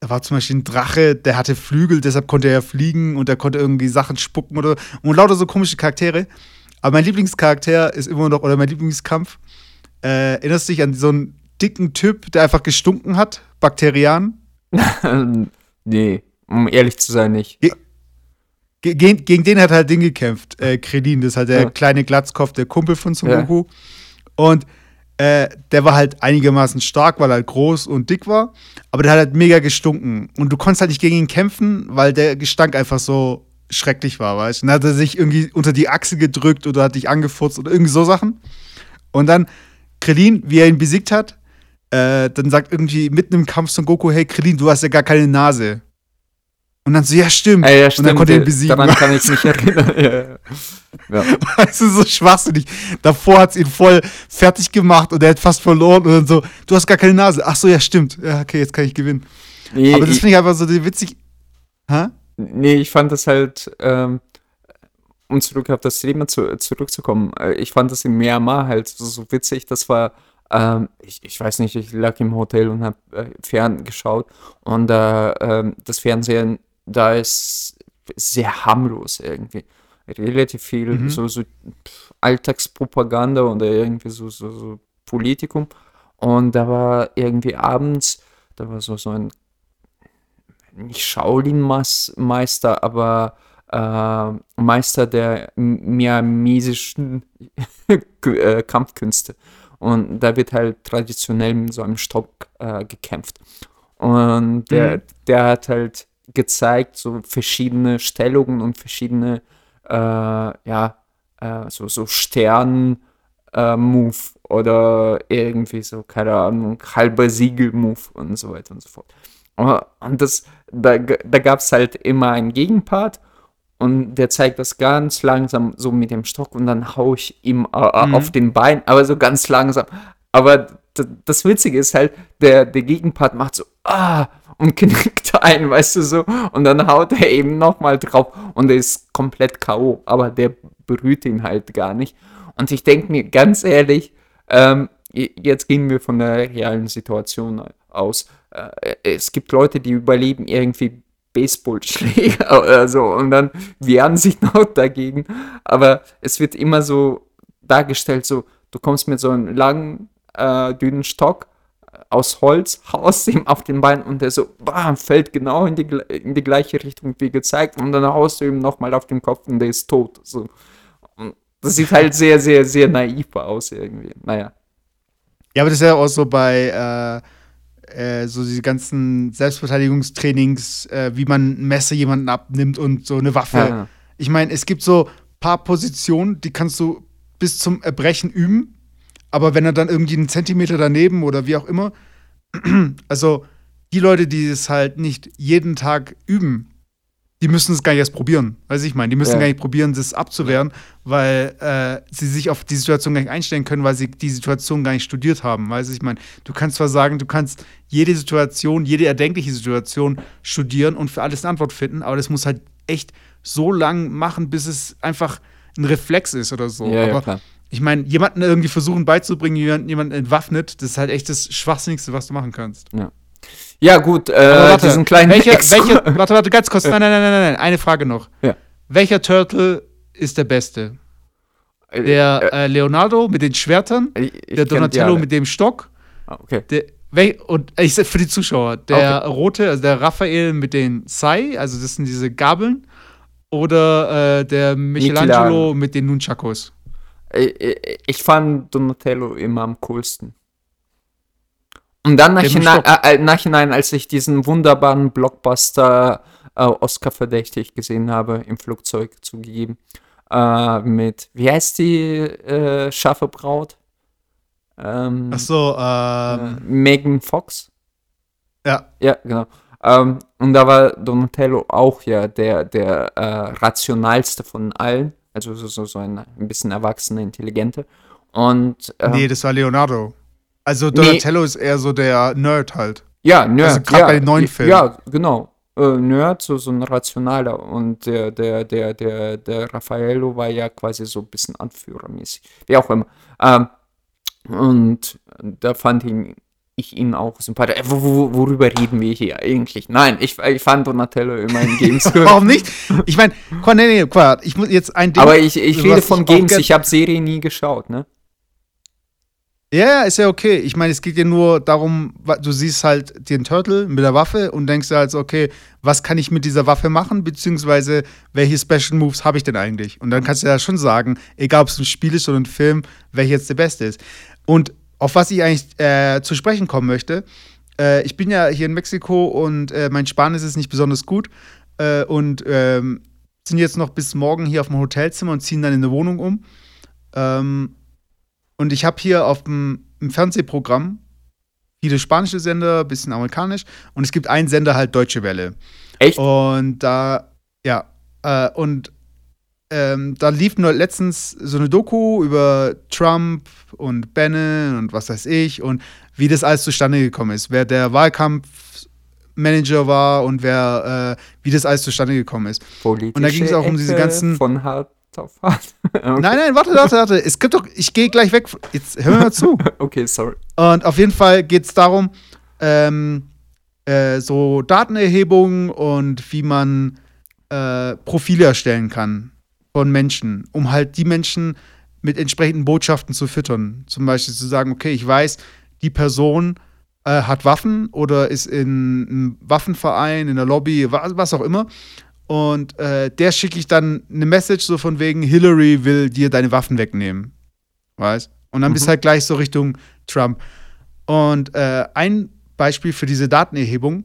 da war zum Beispiel ein Drache, der hatte Flügel, deshalb konnte er ja fliegen und er konnte irgendwie Sachen spucken oder und lauter so komische Charaktere. Aber mein Lieblingscharakter ist immer noch, oder mein Lieblingskampf, äh, erinnerst du dich an so einen dicken Typ, der einfach gestunken hat? Bakterian? nee, um ehrlich zu sein, nicht. Ge ge gegen, gegen den hat halt Ding gekämpft, äh, Krillin, das ist halt der Ja. kleine Glatzkopf, der Kumpel von Son Ja. Goku. Und äh, der war halt einigermaßen stark, weil er halt groß und dick war, aber der hat halt mega gestunken. Und du konntest halt nicht gegen ihn kämpfen, weil der Gestank einfach so schrecklich war, weißt du? Dann hat er sich irgendwie unter die Achse gedrückt oder hat dich angefurzt oder irgendwie so Sachen. Und dann Krillin, wie er ihn besiegt hat, äh, dann sagt irgendwie mitten im Kampf Son Goku, hey Krillin, du hast ja gar keine Nase. Und dann so, ja, stimmt. Ah, ja, Und dann konnte er ihn besiegen. Daran kann ich mich erinnern. ja, ja. Weißt du, so schwachsinnig. Davor hat es ihn voll fertig gemacht und er hat fast verloren und dann so, du hast gar keine Nase. Ach so, ja, stimmt. Ja, okay, jetzt kann ich gewinnen. Nee, Aber das finde ich einfach so witzig. Hä? Nee, ich fand das halt, ähm, um zurück auf das Thema zu, zurückzukommen, äh, ich fand das in Myanmar halt so, so witzig. Das war, ähm, ich, ich weiß nicht, ich lag im Hotel und habe äh, fern geschaut und äh, das Fernsehen, da ist sehr harmlos irgendwie. Relativ viel Mhm. so, so Alltagspropaganda oder irgendwie so, so, so Politikum. Und da war irgendwie abends, da war so, so ein, nicht Shaolin-Meister, aber äh, Meister der miamesischen äh, Kampfkünste. Und da wird halt traditionell mit so einem Stock äh, gekämpft. Und der, Mhm. der hat halt gezeigt, so verschiedene Stellungen und verschiedene, äh, ja, äh, so, so Stern, äh, Move oder irgendwie so, keine Ahnung, halber Siegel-Move und so weiter und so fort. Und das, da, da gab es halt immer einen Gegenpart und der zeigt das ganz langsam so mit dem Stock und dann hau ich ihm äh, Mhm. auf den Bein, aber so ganz langsam. Aber das Witzige ist halt, der, der Gegenpart macht so, ah, und knickt ein, weißt du so, und dann haut er eben nochmal drauf und er ist komplett K.O., aber der berührt ihn halt gar nicht. Und ich denke mir ganz ehrlich, ähm, jetzt gehen wir von der realen Situation aus. Äh, es gibt Leute, die überleben irgendwie Baseballschläge oder so und dann wehren sich noch dagegen. Aber es wird immer so dargestellt, so, du kommst mit so einem langen, äh, dünnen Stock äh, aus Holz, haust ihm auf den Bein und der so, bam, fällt genau in die, in die gleiche Richtung wie gezeigt und dann haust du ihm nochmal auf den Kopf und der ist tot. So. Und das sieht halt sehr, sehr, sehr naiv aus irgendwie. Naja. Ja, aber das ist ja auch so bei äh, äh, so diese ganzen Selbstverteidigungstrainings, äh, wie man ein Messer jemanden abnimmt und so eine Waffe. Ja. Ich meine, es gibt so paar Positionen, die kannst du bis zum Erbrechen üben, aber wenn er dann irgendwie einen Zentimeter daneben oder wie auch immer, also die Leute, die es halt nicht jeden Tag üben, die müssen es gar nicht erst probieren. Weiß ich meine, die müssen Ja. gar nicht probieren, das abzuwehren, weil äh, sie sich auf die Situation gar nicht einstellen können, weil sie die Situation gar nicht studiert haben. Weiß ich meine, du kannst zwar sagen, du kannst jede Situation, jede erdenkliche Situation studieren und für alles eine Antwort finden, aber das muss halt echt so lang machen, bis es einfach ein Reflex ist oder so. Ja, ja, aber klar. ich meine, jemanden irgendwie versuchen beizubringen, jemanden, jemanden entwaffnet, das ist halt echt das Schwachsinnigste, was du machen kannst. Ja, gut, äh, Aber warte, diesen kleinen welcher, welcher, warte, warte, ganz kurz. Nein, nein, nein, nein, nein. Eine Frage noch. Ja. Welcher Turtle ist der beste? Der äh, Leonardo mit den Schwertern, ich, ich der Donatello mit dem Stock, Ah, okay. der, wel, und ich sag für die Zuschauer, der rote, also der Raphael mit den Sai, also das sind diese Gabeln, oder äh, der Michelangelo Michelangelo. mit den Nunchakos. ich, ich fand Donatello immer am coolsten. Und dann nachhinein, äh, äh, nachhinein, als ich diesen wunderbaren Blockbuster äh, Oscar verdächtig gesehen habe, im Flugzeug zugegeben, äh, mit, wie heißt die äh, scharfe Braut? Ähm, Ach so, äh, ähm, Megan Fox? ja. Ja, genau. Ähm, und da war Donatello auch ja der, der rationalste von allen. Also so, so, ein, ein bisschen erwachsener, intelligente. Und ähm, Nee, das war Leonardo. Also Donatello ist eher so der Nerd halt. ja, Nerd. also grad ja, bei den neuen Filmen. Ja, genau. Äh, Nerd, so, so ein rationaler. Und der, der, der, der, der Raffaello war ja quasi so ein bisschen anführermäßig. Wie auch immer. Ähm, und da fand ihn, ich ihn auch sympathisch. Äh, wo, wo, worüber reden wir hier eigentlich? Nein, ich, ich fand Donatello immer in Games. Warum nicht? Ich meine, nee, nee, ich muss jetzt ein Ding. Aber ich, ich rede von Games, ich habe Serie nie geschaut, ne? Ja, ja, ist ja okay. Ich meine, es geht ja nur darum, du siehst halt den Turtle mit der Waffe und denkst dir halt so, okay, was kann ich mit dieser Waffe machen, beziehungsweise welche Special Moves habe ich denn eigentlich? Und dann kannst du ja schon sagen, egal ob es ein Spiel ist oder ein Film, welcher jetzt der beste ist. Und auf was ich eigentlich äh, zu sprechen kommen möchte, äh, ich bin ja hier in Mexiko und äh, mein Spanisch ist nicht besonders gut äh, und ähm, sind jetzt noch bis morgen hier auf dem Hotelzimmer und ziehen dann in eine Wohnung um. Ähm, und ich habe hier auf dem Fernsehprogramm viele spanische Sender, bisschen amerikanisch. Und es gibt einen Sender halt Deutsche Welle. Echt? Und da, ja, äh, und ähm, da lief nur letztens so eine Doku über Trump und Bannon und was weiß ich und wie das alles zustande gekommen ist, wer der Wahlkampfmanager war und wer, äh, wie das alles zustande gekommen ist. Politische Und da ging's auch um diese ganzen- Von hart auf hart. okay. Nein, nein, warte, warte, warte. Es gibt doch, ich gehe gleich weg. Jetzt hör mir mal zu. Okay, sorry. Und auf jeden Fall geht es darum, ähm, äh, so Datenerhebung und wie man äh, Profile erstellen kann von Menschen, um halt die Menschen mit entsprechenden Botschaften zu füttern. Zum Beispiel zu sagen, okay, ich weiß, die Person äh, hat Waffen oder ist in einem Waffenverein, in der Lobby, wa- was auch immer. Und äh, der schicke ich dann eine Message so von wegen, Hillary will dir deine Waffen wegnehmen. Weißt? Und dann bist Mhm. halt gleich so Richtung Trump. Und äh, ein Beispiel für diese Datenerhebung,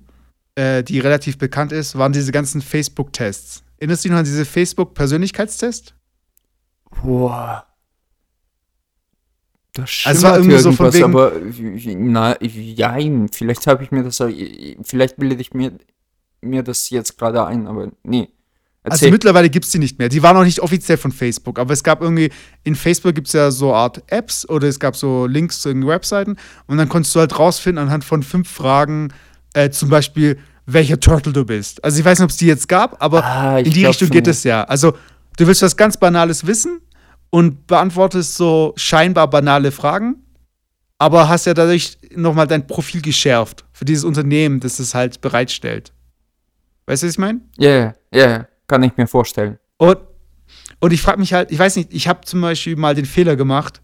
äh, die relativ bekannt ist, waren diese ganzen Facebook-Tests. Erinnerst du dich noch an diese Facebook-Persönlichkeitstests? Boah. Das Also es war irgendwie so von wegen- aber na, jein, vielleicht habe ich mir das, vielleicht bilde ich mir, mir das jetzt gerade ein, aber nee. Also Erzähl. mittlerweile gibt es die nicht mehr. Die waren auch nicht offiziell von Facebook, aber es gab irgendwie, in Facebook gibt es ja so Art Apps oder es gab so Links zu irgendwelchen Webseiten und dann konntest du halt rausfinden anhand von fünf Fragen, äh, zum Beispiel, welcher Turtle du bist. Also ich weiß nicht, ob es die jetzt gab, aber Ah, in die Richtung geht es ja. Also du willst was ganz Banales wissen und beantwortest so scheinbar banale Fragen, aber hast ja dadurch nochmal dein Profil geschärft für dieses Unternehmen, das es halt bereitstellt. Weißt du, was ich meine? Ja, ja, ja, ja, kann ich mir vorstellen. Und, und ich frage mich halt, ich weiß nicht, ich habe zum Beispiel mal den Fehler gemacht,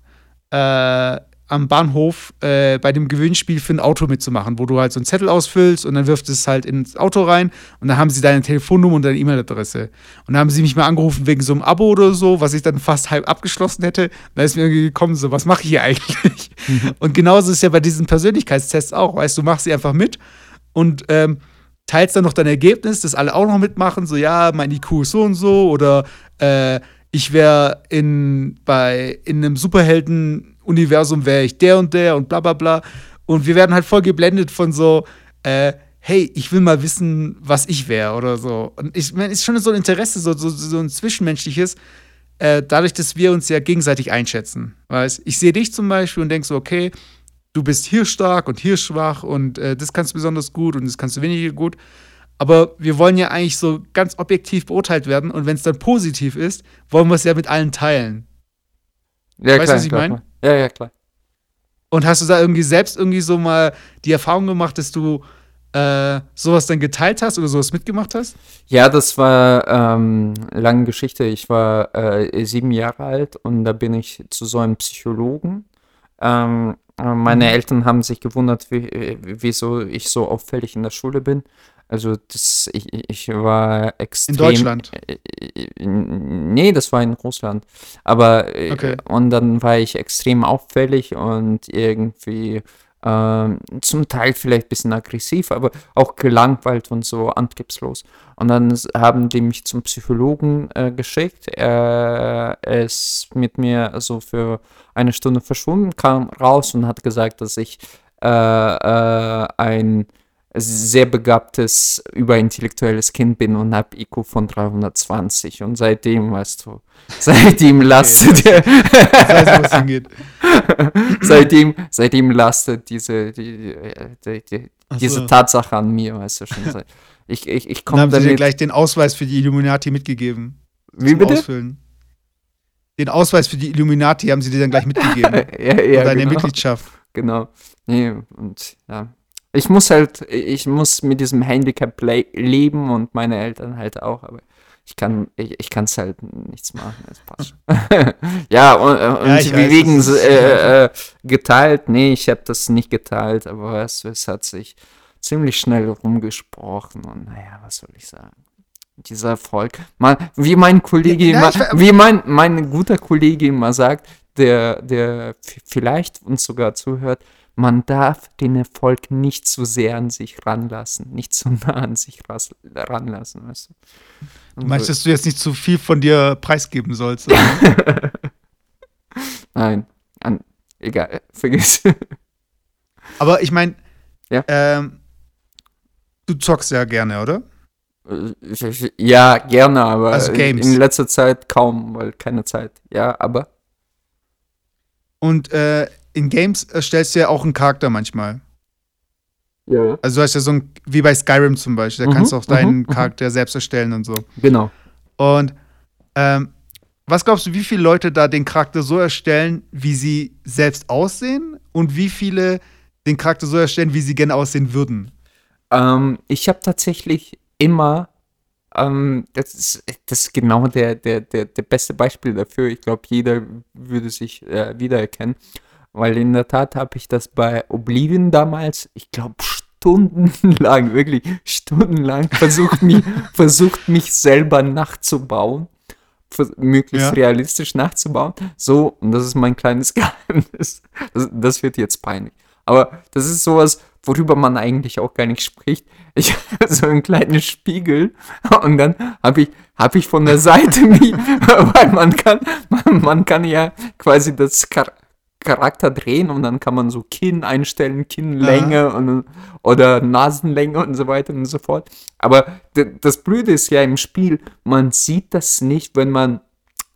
äh, am Bahnhof äh, bei dem Gewinnspiel für ein Auto mitzumachen, wo du halt so einen Zettel ausfüllst und dann wirft es halt ins Auto rein und dann haben sie deine Telefonnummer und deine E-Mail-Adresse. Und dann haben sie mich mal angerufen wegen so einem Abo oder so, was ich dann fast halb abgeschlossen hätte. Da ist mir irgendwie gekommen, so, was mache ich hier eigentlich? und genauso ist es ja bei diesen Persönlichkeitstests auch, weißt du, machst sie einfach mit und ähm, teilst dann noch dein Ergebnis, dass alle auch noch mitmachen, so ja, mein IQ ist so und so oder äh, ich wäre in in einem Superhelden-Universum wäre ich der und der und bla bla bla und wir werden halt voll geblendet von so äh, hey, ich will mal wissen, was ich wäre oder so. Und ich meine, ist schon so ein Interesse, so, so, so ein zwischenmenschliches, äh, dadurch, dass wir uns ja gegenseitig einschätzen. Weißt? Ich sehe dich zum Beispiel und denke so, okay, du bist hier stark und hier schwach und äh, das kannst du besonders gut und das kannst du weniger gut. Aber wir wollen ja eigentlich so ganz objektiv beurteilt werden und wenn es dann positiv ist, wollen wir es ja mit allen teilen. Ja, Weißt du, was ich klar, mein? klar. Ja, ja, klar. Und hast du da irgendwie selbst irgendwie so mal die Erfahrung gemacht, dass du äh, sowas dann geteilt hast oder sowas mitgemacht hast? Ja, das war ähm, lange Geschichte. Ich war äh, sieben Jahre alt und da bin ich zu so einem Psychologen. Ähm, äh, meine Mhm. Eltern haben sich gewundert, wie, wieso ich so auffällig in der Schule bin. Also das, ich, ich war extrem. In Deutschland? Äh, äh, nee, das war in Russland. Aber äh, Okay. und dann war ich extrem auffällig und irgendwie ähm, zum Teil vielleicht ein bisschen aggressiv, aber auch gelangweilt und so antriebslos. Und dann haben die mich zum Psychologen äh, geschickt. Er ist mit mir so für eine Stunde verschwunden, kam raus und hat gesagt, dass ich äh, äh, ein sehr begabtes, überintellektuelles Kind bin und habe IQ von 320. Und seitdem, weißt du, seitdem lastet, Ich weiß, hingeht. seitdem, seitdem lastet diese, die, die, die, diese so. Tatsache an mir, weißt du schon. Ich, ich, ich Dann komme haben sie dir damit. gleich den Ausweis für die Illuminati mitgegeben. Wie bitte? Ausfüllen. Den Ausweis für die Illuminati haben sie dir dann gleich mitgegeben. ja, ja, Deine genau. Mitgliedschaft. Genau. Nee, und ja. Ich muss halt, ich muss mit diesem Handicap le leben und meine Eltern halt auch, aber ich kann, ich, ich kann es halt nichts machen. Das passt schon. ja, und, äh, und Ja, ich wie weiß, wegen äh, äh, geteilt, nee, ich habe das nicht geteilt, aber es, es hat sich ziemlich schnell rumgesprochen und naja, was soll ich sagen? Dieser Erfolg. Man, wie mein Kollege Ja, immer, ver- wie mein, mein guter Kollege immer sagt, der, der vielleicht uns sogar zuhört, man darf den Erfolg nicht zu sehr an sich ranlassen, nicht zu nah an sich ranlassen, weißt du. Du meinst, dass du jetzt nicht zu viel von dir preisgeben sollst? Nein, an, egal, äh, vergiss. Aber ich meine, Ja. ähm, du zockst ja gerne, oder? ja, gerne, aber Also in letzter Zeit kaum, weil keine Zeit. Ja, aber Und äh, in Games erstellst du ja auch einen Charakter manchmal. ja. Also du hast ja so ein, wie bei Skyrim zum Beispiel, da Mhm, kannst du auch deinen mhm, mhm. Charakter selbst erstellen und so. Genau. Und ähm, was glaubst du, wie viele Leute da den Charakter so erstellen, wie sie selbst aussehen? Und wie viele den Charakter so erstellen, wie sie gerne aussehen würden? Ähm, ich habe tatsächlich immer, ähm, das, ist, das ist genau der, der, der, der beste Beispiel dafür. Ich glaube, jeder würde sich äh, wiedererkennen, weil in der Tat habe ich das bei Oblivion damals, ich glaube, stundenlang, wirklich stundenlang versucht, mich, versucht mich selber nachzubauen. Möglichst Ja. realistisch nachzubauen. So, und das ist mein kleines Geheimnis. Das, das wird jetzt peinlich. Aber das ist sowas, worüber man eigentlich auch gar nicht spricht. Ich habe so einen kleinen Spiegel und dann habe ich, hab ich von der Seite mich, weil man kann, man, man kann ja quasi das Charakter drehen und dann kann man so Kinn einstellen, Kinnlänge und, oder Nasenlänge und so weiter und so fort. Aber das Blöde ist ja im Spiel, man sieht das nicht, wenn man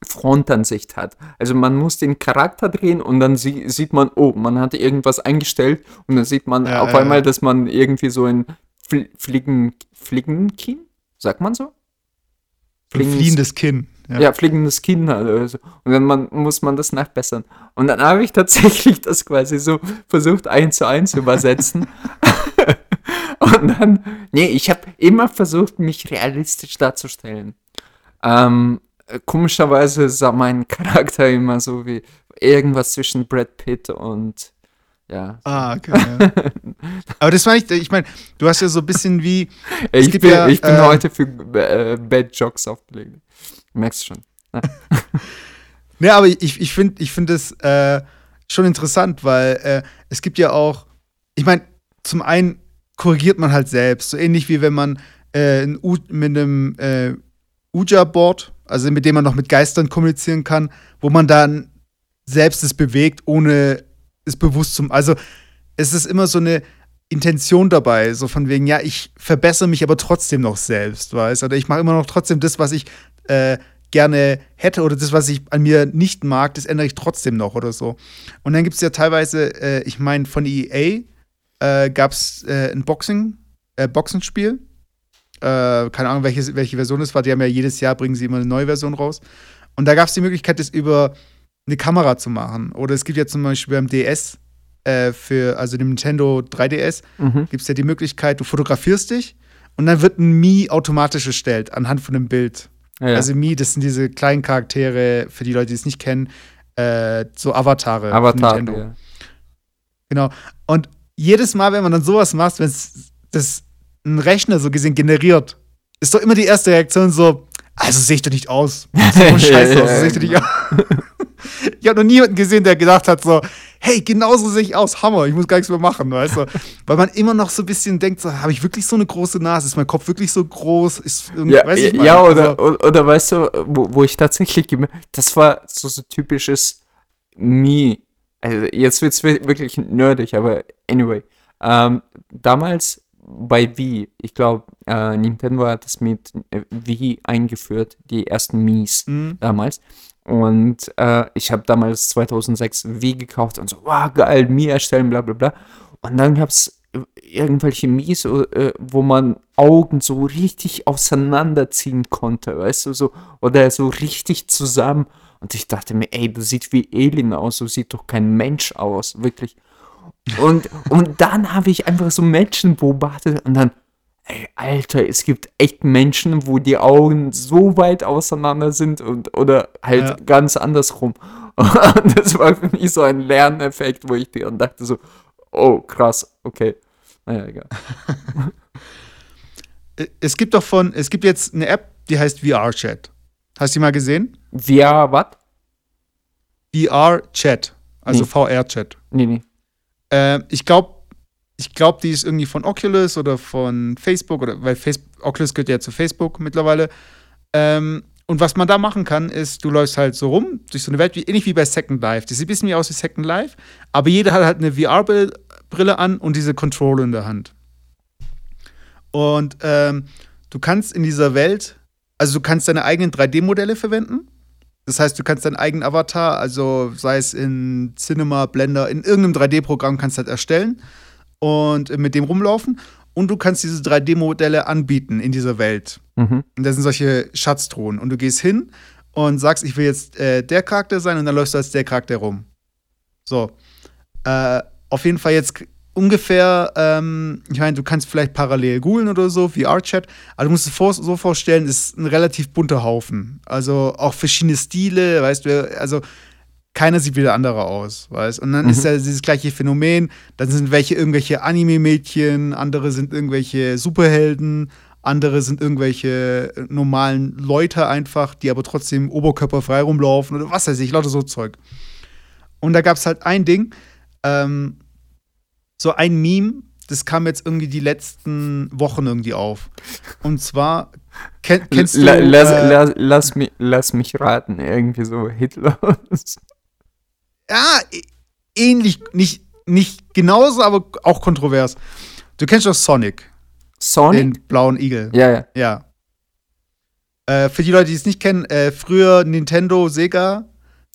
Frontansicht hat. Also man muss den Charakter drehen und dann sie sieht man, oh, man hat irgendwas eingestellt und dann sieht man Ja, auf ja, einmal, ja. dass man irgendwie so ein Fl Fliegen, Fliegenkinn, sagt man so? Fliegendes- fliehendes Kinn. Ja. ja, fliegendes Kinn halt oder so. Und dann man, muss man das nachbessern. Und dann habe ich tatsächlich das quasi so versucht, eins zu eins zu übersetzen. Und dann, nee, ich habe immer versucht, mich realistisch darzustellen. Ähm, äh, komischerweise sah mein Charakter immer so wie irgendwas zwischen Brad Pitt und ja. Ah, okay. Ja. Aber das war nicht, ich meine, du hast ja so ein bisschen wie, ich, bin, ja, ich bin äh, heute für äh, Bad Jokes aufgelegt. Du merkst schon. Ne, aber ich, ich finde ich find es äh, schon interessant, weil äh, es gibt ja auch, ich meine, zum einen korrigiert man halt selbst, so ähnlich wie wenn man äh, mit einem äh, Ouija-Board, also mit dem man noch mit Geistern kommunizieren kann, wo man dann selbst es bewegt, ohne es bewusst zum. Also es ist immer so eine Intention dabei, so von wegen, ja, ich verbessere mich aber trotzdem noch selbst, weißt Oder ich mache immer noch trotzdem das, was ich äh, gerne hätte oder das, was ich an mir nicht mag, das ändere ich trotzdem noch oder so. Und dann gibt es ja teilweise, äh, ich meine, von EA äh, gab es äh, ein Boxing, äh, Boxenspiel. Äh, keine Ahnung, welche, welche Version es war. Die haben ja jedes Jahr, bringen sie immer eine neue Version raus. Und da gab es die Möglichkeit, das über eine Kamera zu machen. Oder es gibt ja zum Beispiel beim DS, äh, für, also dem Nintendo 3DS, Mhm. gibt es ja die Möglichkeit, du fotografierst dich und dann wird ein Mi automatisch erstellt anhand von einem Bild. Ja. Also Mi, das sind diese kleinen Charaktere, für die Leute, die es nicht kennen, äh, so Avatare. Avatar. Nintendo. Ja. Genau. Und jedes Mal, wenn man dann sowas macht, wenn es das ein Rechner so gesehen generiert, ist doch immer die erste Reaktion so, also sehe ich doch nicht aus. So ein Scheiß aus, so sehe ich doch nicht aus. ich habe noch niemanden gesehen, der gedacht hat so, hey, genauso sehe ich aus, Hammer, ich muss gar nichts mehr machen, weißt du? Weil man immer noch so ein bisschen denkt, so, habe ich wirklich so eine große Nase? Ist mein Kopf wirklich so groß? Ist, ja, weiß ich ja oder, also, oder, oder, weißt du, wo, wo ich tatsächlich, das war so, so typisches Me. Also jetzt wird es wirklich nerdig, aber anyway. Ähm, damals bei Wii, ich glaube, äh, Nintendo hat das mit äh, Wii eingeführt, die ersten Mies mhm. damals. Und äh, ich habe damals 2006 Wii gekauft und so, wow, geil, Mii erstellen, bla bla bla. Und dann gab es irgendwelche Mies, äh, wo man Augen so richtig auseinanderziehen konnte, weißt du, so, oder so richtig zusammen. Und ich dachte mir, ey, das sieht wie Alien aus, so sieht doch kein Mensch aus, wirklich. Und, und dann habe ich einfach so Menschen beobachtet und dann, ey, Alter, es gibt echt Menschen, wo die Augen so weit auseinander sind und, oder halt ja. ganz andersrum. Und das war für mich so ein Lerneffekt, wo ich dann dachte so, oh, krass, okay. Naja, egal. es gibt doch von, es gibt jetzt eine App, die heißt VR-Chat. Hast du die mal gesehen? VR was? VR-Chat, also nee. VR-Chat. Nee, nee. Äh, ich glaube, ich glaube, die ist irgendwie von Oculus oder von Facebook oder weil Facebook, Oculus gehört ja zu Facebook mittlerweile. Ähm, und was man da machen kann, ist, du läufst halt so rum durch so eine Welt, wie, ähnlich wie bei Second Life. Die sieht ein bisschen wie aus wie Second Life, aber jeder hat halt eine VR-Brille an und diese Controller in der Hand. Und ähm, du kannst in dieser Welt, also du kannst deine eigenen 3D-Modelle verwenden das heißt, du kannst deinen eigenen Avatar, also sei es in Cinema, Blender, in irgendeinem 3D-Programm kannst du halt erstellen und mit dem rumlaufen. Und du kannst diese 3D-Modelle anbieten in dieser Welt. Mhm. Und das sind solche Schatztruhen. Und du gehst hin und sagst, ich will jetzt äh, der Charakter sein und dann läufst du als der Charakter rum. So. Äh, auf jeden Fall jetzt ungefähr, ähm, ich meine, du kannst vielleicht parallel googeln oder so, VR-Chat, aber du musst es vor, so vorstellen, ist ein relativ bunter Haufen. Also auch verschiedene Stile, weißt du, also keiner sieht wie der andere aus, weißt Und dann mhm. ist ja dieses gleiche Phänomen, dann sind welche irgendwelche Anime-Mädchen, andere sind irgendwelche Superhelden, andere sind irgendwelche normalen Leute einfach, die aber trotzdem oberkörperfrei rumlaufen oder was weiß ich, lauter so Zeug. Und da gab es halt ein Ding, ähm, so ein Meme, das kam jetzt irgendwie die letzten Wochen irgendwie auf. Und zwar, kenn, kennst du. La, lass, äh, lass, lass, mich, lass mich raten, irgendwie so Hitler. Ja, ähnlich, nicht, nicht genauso, aber auch kontrovers. Du kennst doch Sonic. Sonic? Den blauen Igel. Ja, ja. Ja. Äh, für die Leute, die es nicht kennen, äh, früher Nintendo, Sega,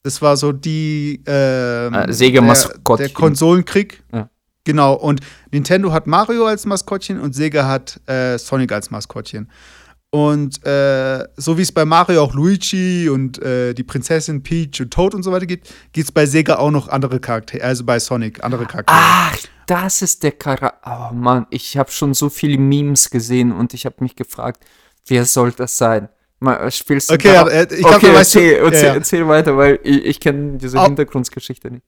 das war so die. Äh, ah, Sega-Maskottchen. Der, der Konsolenkrieg. Ja. Genau, und Nintendo hat Mario als Maskottchen und Sega hat äh, Sonic als Maskottchen. Und äh, so wie es bei Mario auch Luigi und äh, die Prinzessin Peach und Toad und so weiter gibt, gibt es bei Sega auch noch andere Charaktere, also bei Sonic andere Charaktere. Ach, das ist der Charakter. Oh Mann, ich habe schon so viele Memes gesehen und ich habe mich gefragt, wer soll das sein? Mal, spielst du okay, da? Ja, ich glaub, okay, erzähl, erzähl, ja, ja. erzähl, weiter, weil ich, ich kenne diese Hintergrundgeschichte nicht.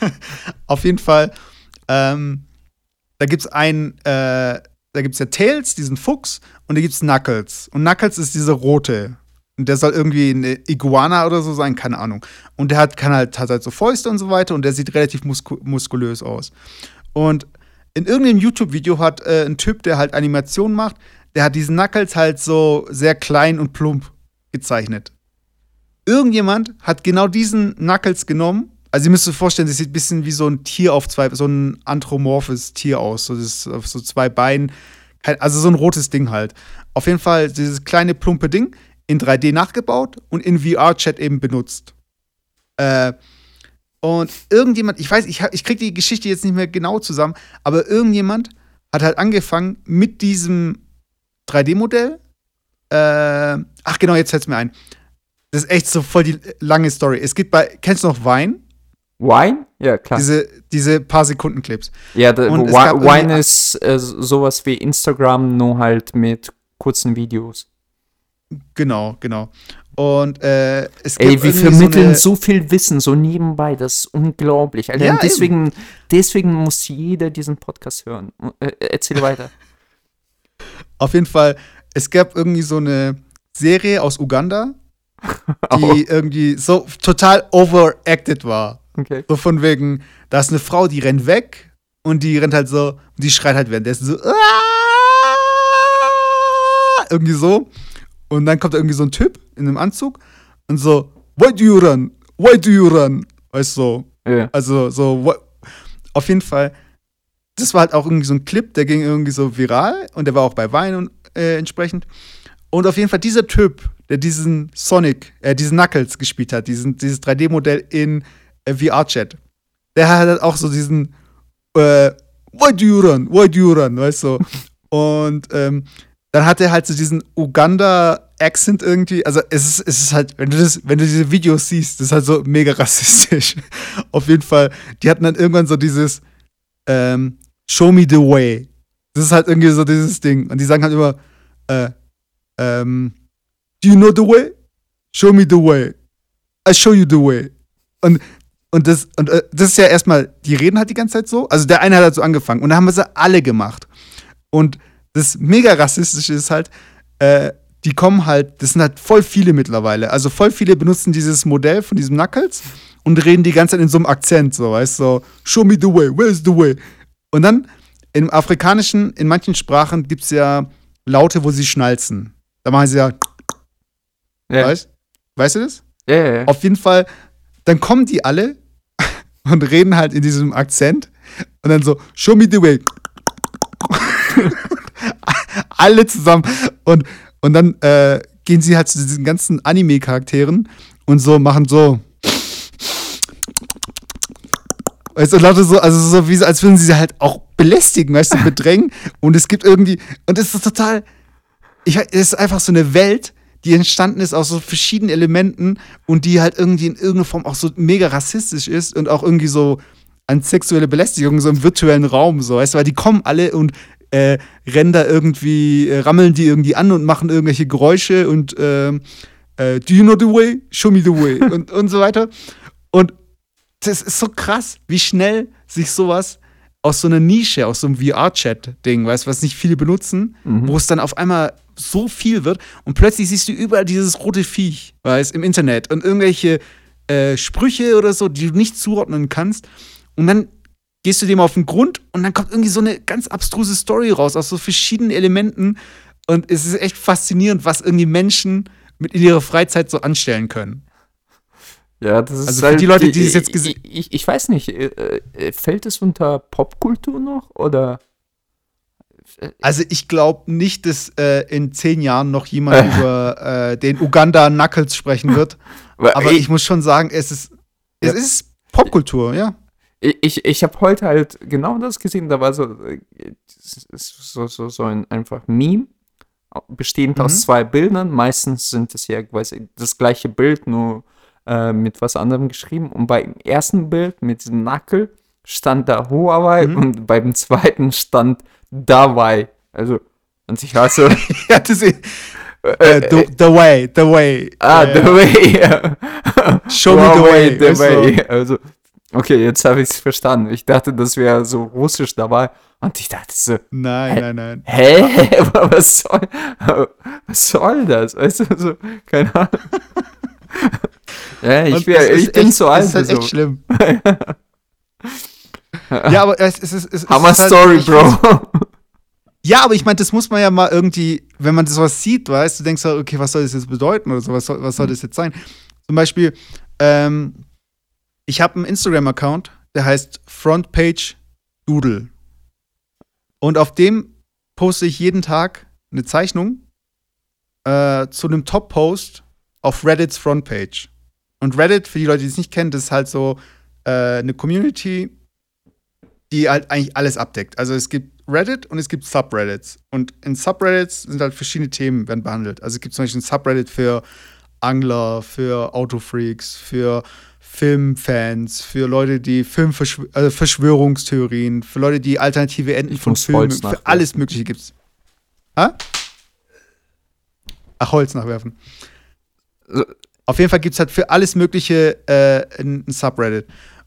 Auf jeden Fall ähm, da gibt es ein, äh, da gibt es ja Tails, diesen Fuchs, und da gibt es Knuckles. Und Knuckles ist dieser rote. Und der soll irgendwie eine Iguana oder so sein, keine Ahnung. Und der hat, kann halt, hat halt so Fäuste und so weiter und der sieht relativ musku muskulös aus. Und in irgendeinem YouTube-Video hat äh, ein Typ, der halt Animationen macht, der hat diesen Knuckles halt so sehr klein und plump gezeichnet. Irgendjemand hat genau diesen Knuckles genommen also ihr müsst euch vorstellen, das sieht ein bisschen wie so ein Tier auf zwei, so ein anthropomorphes Tier aus. So, das auf so zwei Beinen. Also so ein rotes Ding halt. Auf jeden Fall dieses kleine plumpe Ding in 3D nachgebaut und in VR-Chat eben benutzt. Äh, und irgendjemand, ich weiß, ich, ich krieg die Geschichte jetzt nicht mehr genau zusammen, aber irgendjemand hat halt angefangen mit diesem 3D-Modell. Äh, ach genau, jetzt fällt es mir ein. Das ist echt so voll die lange Story. Es gibt bei, kennst du noch Wein? Wine? Ja, klar. Diese, diese paar Sekunden Clips. Ja, da, Wine ist äh, sowas wie Instagram, nur halt mit kurzen Videos. Genau, genau. Und äh, es gibt Ey, wir vermitteln so, so, viel Wissen so nebenbei, das ist unglaublich. Alter, ja, deswegen, deswegen muss jeder diesen Podcast hören. Äh, erzähl weiter. Auf jeden Fall, es gab irgendwie so eine Serie aus Uganda, die Oh. irgendwie so total overacted war. Okay. So von wegen, da ist eine Frau, die rennt weg und die rennt halt so, die schreit halt währenddessen so, "Ah!" irgendwie so. Und dann kommt irgendwie so ein Typ in einem Anzug und so, why do you run? Why do you run? Weißt du, so. Ja. Also so, wha- auf jeden Fall, das war halt auch irgendwie so ein Clip, der ging irgendwie so viral und der war auch bei Wein und, äh, entsprechend. Und auf jeden Fall dieser Typ, der diesen Sonic, äh, diesen Knuckles gespielt hat, diesen, dieses 3D-Modell in VR-Chat, der hat halt auch so diesen äh, Why do you run? Why do you run? Weißt du? Und ähm, dann hat er halt so diesen Uganda-Accent irgendwie. Also es ist, es ist halt, wenn du das, wenn du diese Videos siehst, das ist halt so mega rassistisch. Auf jeden Fall. Die hatten dann irgendwann so dieses ähm, Show me the way. Das ist halt irgendwie so dieses Ding. Und die sagen halt immer, äh, ähm, Do you know the way? Show me the way. I show you the way. Und und das, und äh, das ist ja erstmal, die reden halt die ganze Zeit so. Also der eine hat halt so angefangen und dann haben wir sie alle gemacht. Und das mega rassistische ist halt, äh, die kommen halt, das sind halt voll viele mittlerweile. Also voll viele benutzen dieses Modell von diesem Knuckles und reden die ganze Zeit in so einem Akzent, so, weißt du, so, show me the way, where's the way? Und dann im Afrikanischen, in manchen Sprachen gibt es ja Laute, wo sie schnalzen. Da machen sie ja, Ja. weißt, weißt du das? Ja, ja, ja. Auf jeden Fall, dann kommen die alle und reden halt in diesem Akzent und dann so, show me the way. alle zusammen. Und, und dann äh, gehen sie halt zu diesen ganzen Anime-Charakteren und so machen so. Weißt du, so, also so wie, als würden sie sie halt auch belästigen, weißt du, bedrängen. Und es gibt irgendwie, und es ist total, ich, es ist einfach so eine Welt, die entstanden ist aus so verschiedenen Elementen und die halt irgendwie in irgendeiner Form auch so mega rassistisch ist und auch irgendwie so an sexuelle Belästigung so im virtuellen Raum, so, weißt du, weil die kommen alle und äh, rennen da irgendwie, äh, rammeln die irgendwie an und machen irgendwelche Geräusche und ähm, äh, Do you know the way? Show me the way und, und so weiter. Und das ist so krass, wie schnell sich sowas aus so einer Nische, aus so einem VR-Chat-Ding, weißt du, was nicht viele benutzen, wo es dann auf einmal so viel wird und plötzlich siehst du überall dieses rote Viech, weißt im Internet und irgendwelche äh, Sprüche oder so, die du nicht zuordnen kannst. Und dann gehst du dem auf den Grund und dann kommt irgendwie so eine ganz abstruse Story raus aus so verschiedenen Elementen. Und es ist echt faszinierend, was irgendwie Menschen mit in ihrer Freizeit so anstellen können. Ja, das ist Also für die Leute, die das jetzt gese- ich, ich, ich weiß nicht, äh, äh, fällt es unter Popkultur noch oder? Also ich glaube nicht, dass äh, in zehn Jahren noch jemand über äh, den Uganda Knuckles sprechen wird. Aber ich muss schon sagen, es ist, es Ja. ist Popkultur, ja. Ich, ich, ich habe heute halt genau das gesehen. Da war so, äh, so, so, so ein einfach Meme, bestehend Mhm. aus zwei Bildern. Meistens sind es ja quasi das gleiche Bild, nur äh, mit was anderem geschrieben. Und beim ersten Bild mit diesem Nackel stand da Huawei Mhm. und beim zweiten stand Dawei. Also, und ich war so, ja das ist, äh, the, the way, the way. ah, Äh, the way. ja. Show me the way, the way. Also, okay, jetzt habe ich es verstanden. Ich dachte, das wäre so russisch dabei. Und ich dachte so, Nein, nein, nein. hä? Was soll, was soll das? Weißt du, so, keine Ahnung. ja, ich, wär, ich bin echt, zu alt Es ist halt für echt so. schlimm. ja, aber es, es ist. Es, es Hammer ist halt, Story, ich Bro. Ja, aber ich meine, das muss man ja mal irgendwie, wenn man sowas sieht, weißt du, denkst du, okay, was soll das jetzt bedeuten oder so, was soll, was soll das jetzt sein? Zum Beispiel, ähm, ich habe einen Instagram-Account, der heißt Frontpage Doodle. Und auf dem poste ich jeden Tag eine Zeichnung äh, zu einem Top-Post auf Reddits Frontpage. Und Reddit, für die Leute, die es nicht kennen, das ist halt so äh, eine Community, die halt eigentlich alles abdeckt. Also es gibt Reddit und es gibt Subreddits. Und in Subreddits sind halt verschiedene Themen werden behandelt. Also es gibt zum Beispiel ein Subreddit für Angler, für Autofreaks, für Filmfans, für Leute, die Filmverschw äh, Verschwörungstheorien, für Leute, die alternative Enden von Filmen, Holz für alles Mögliche gibt's. Hä? Ach, Holz nachwerfen. Auf jeden Fall gibt es halt für alles Mögliche äh, ein, ein Subreddit.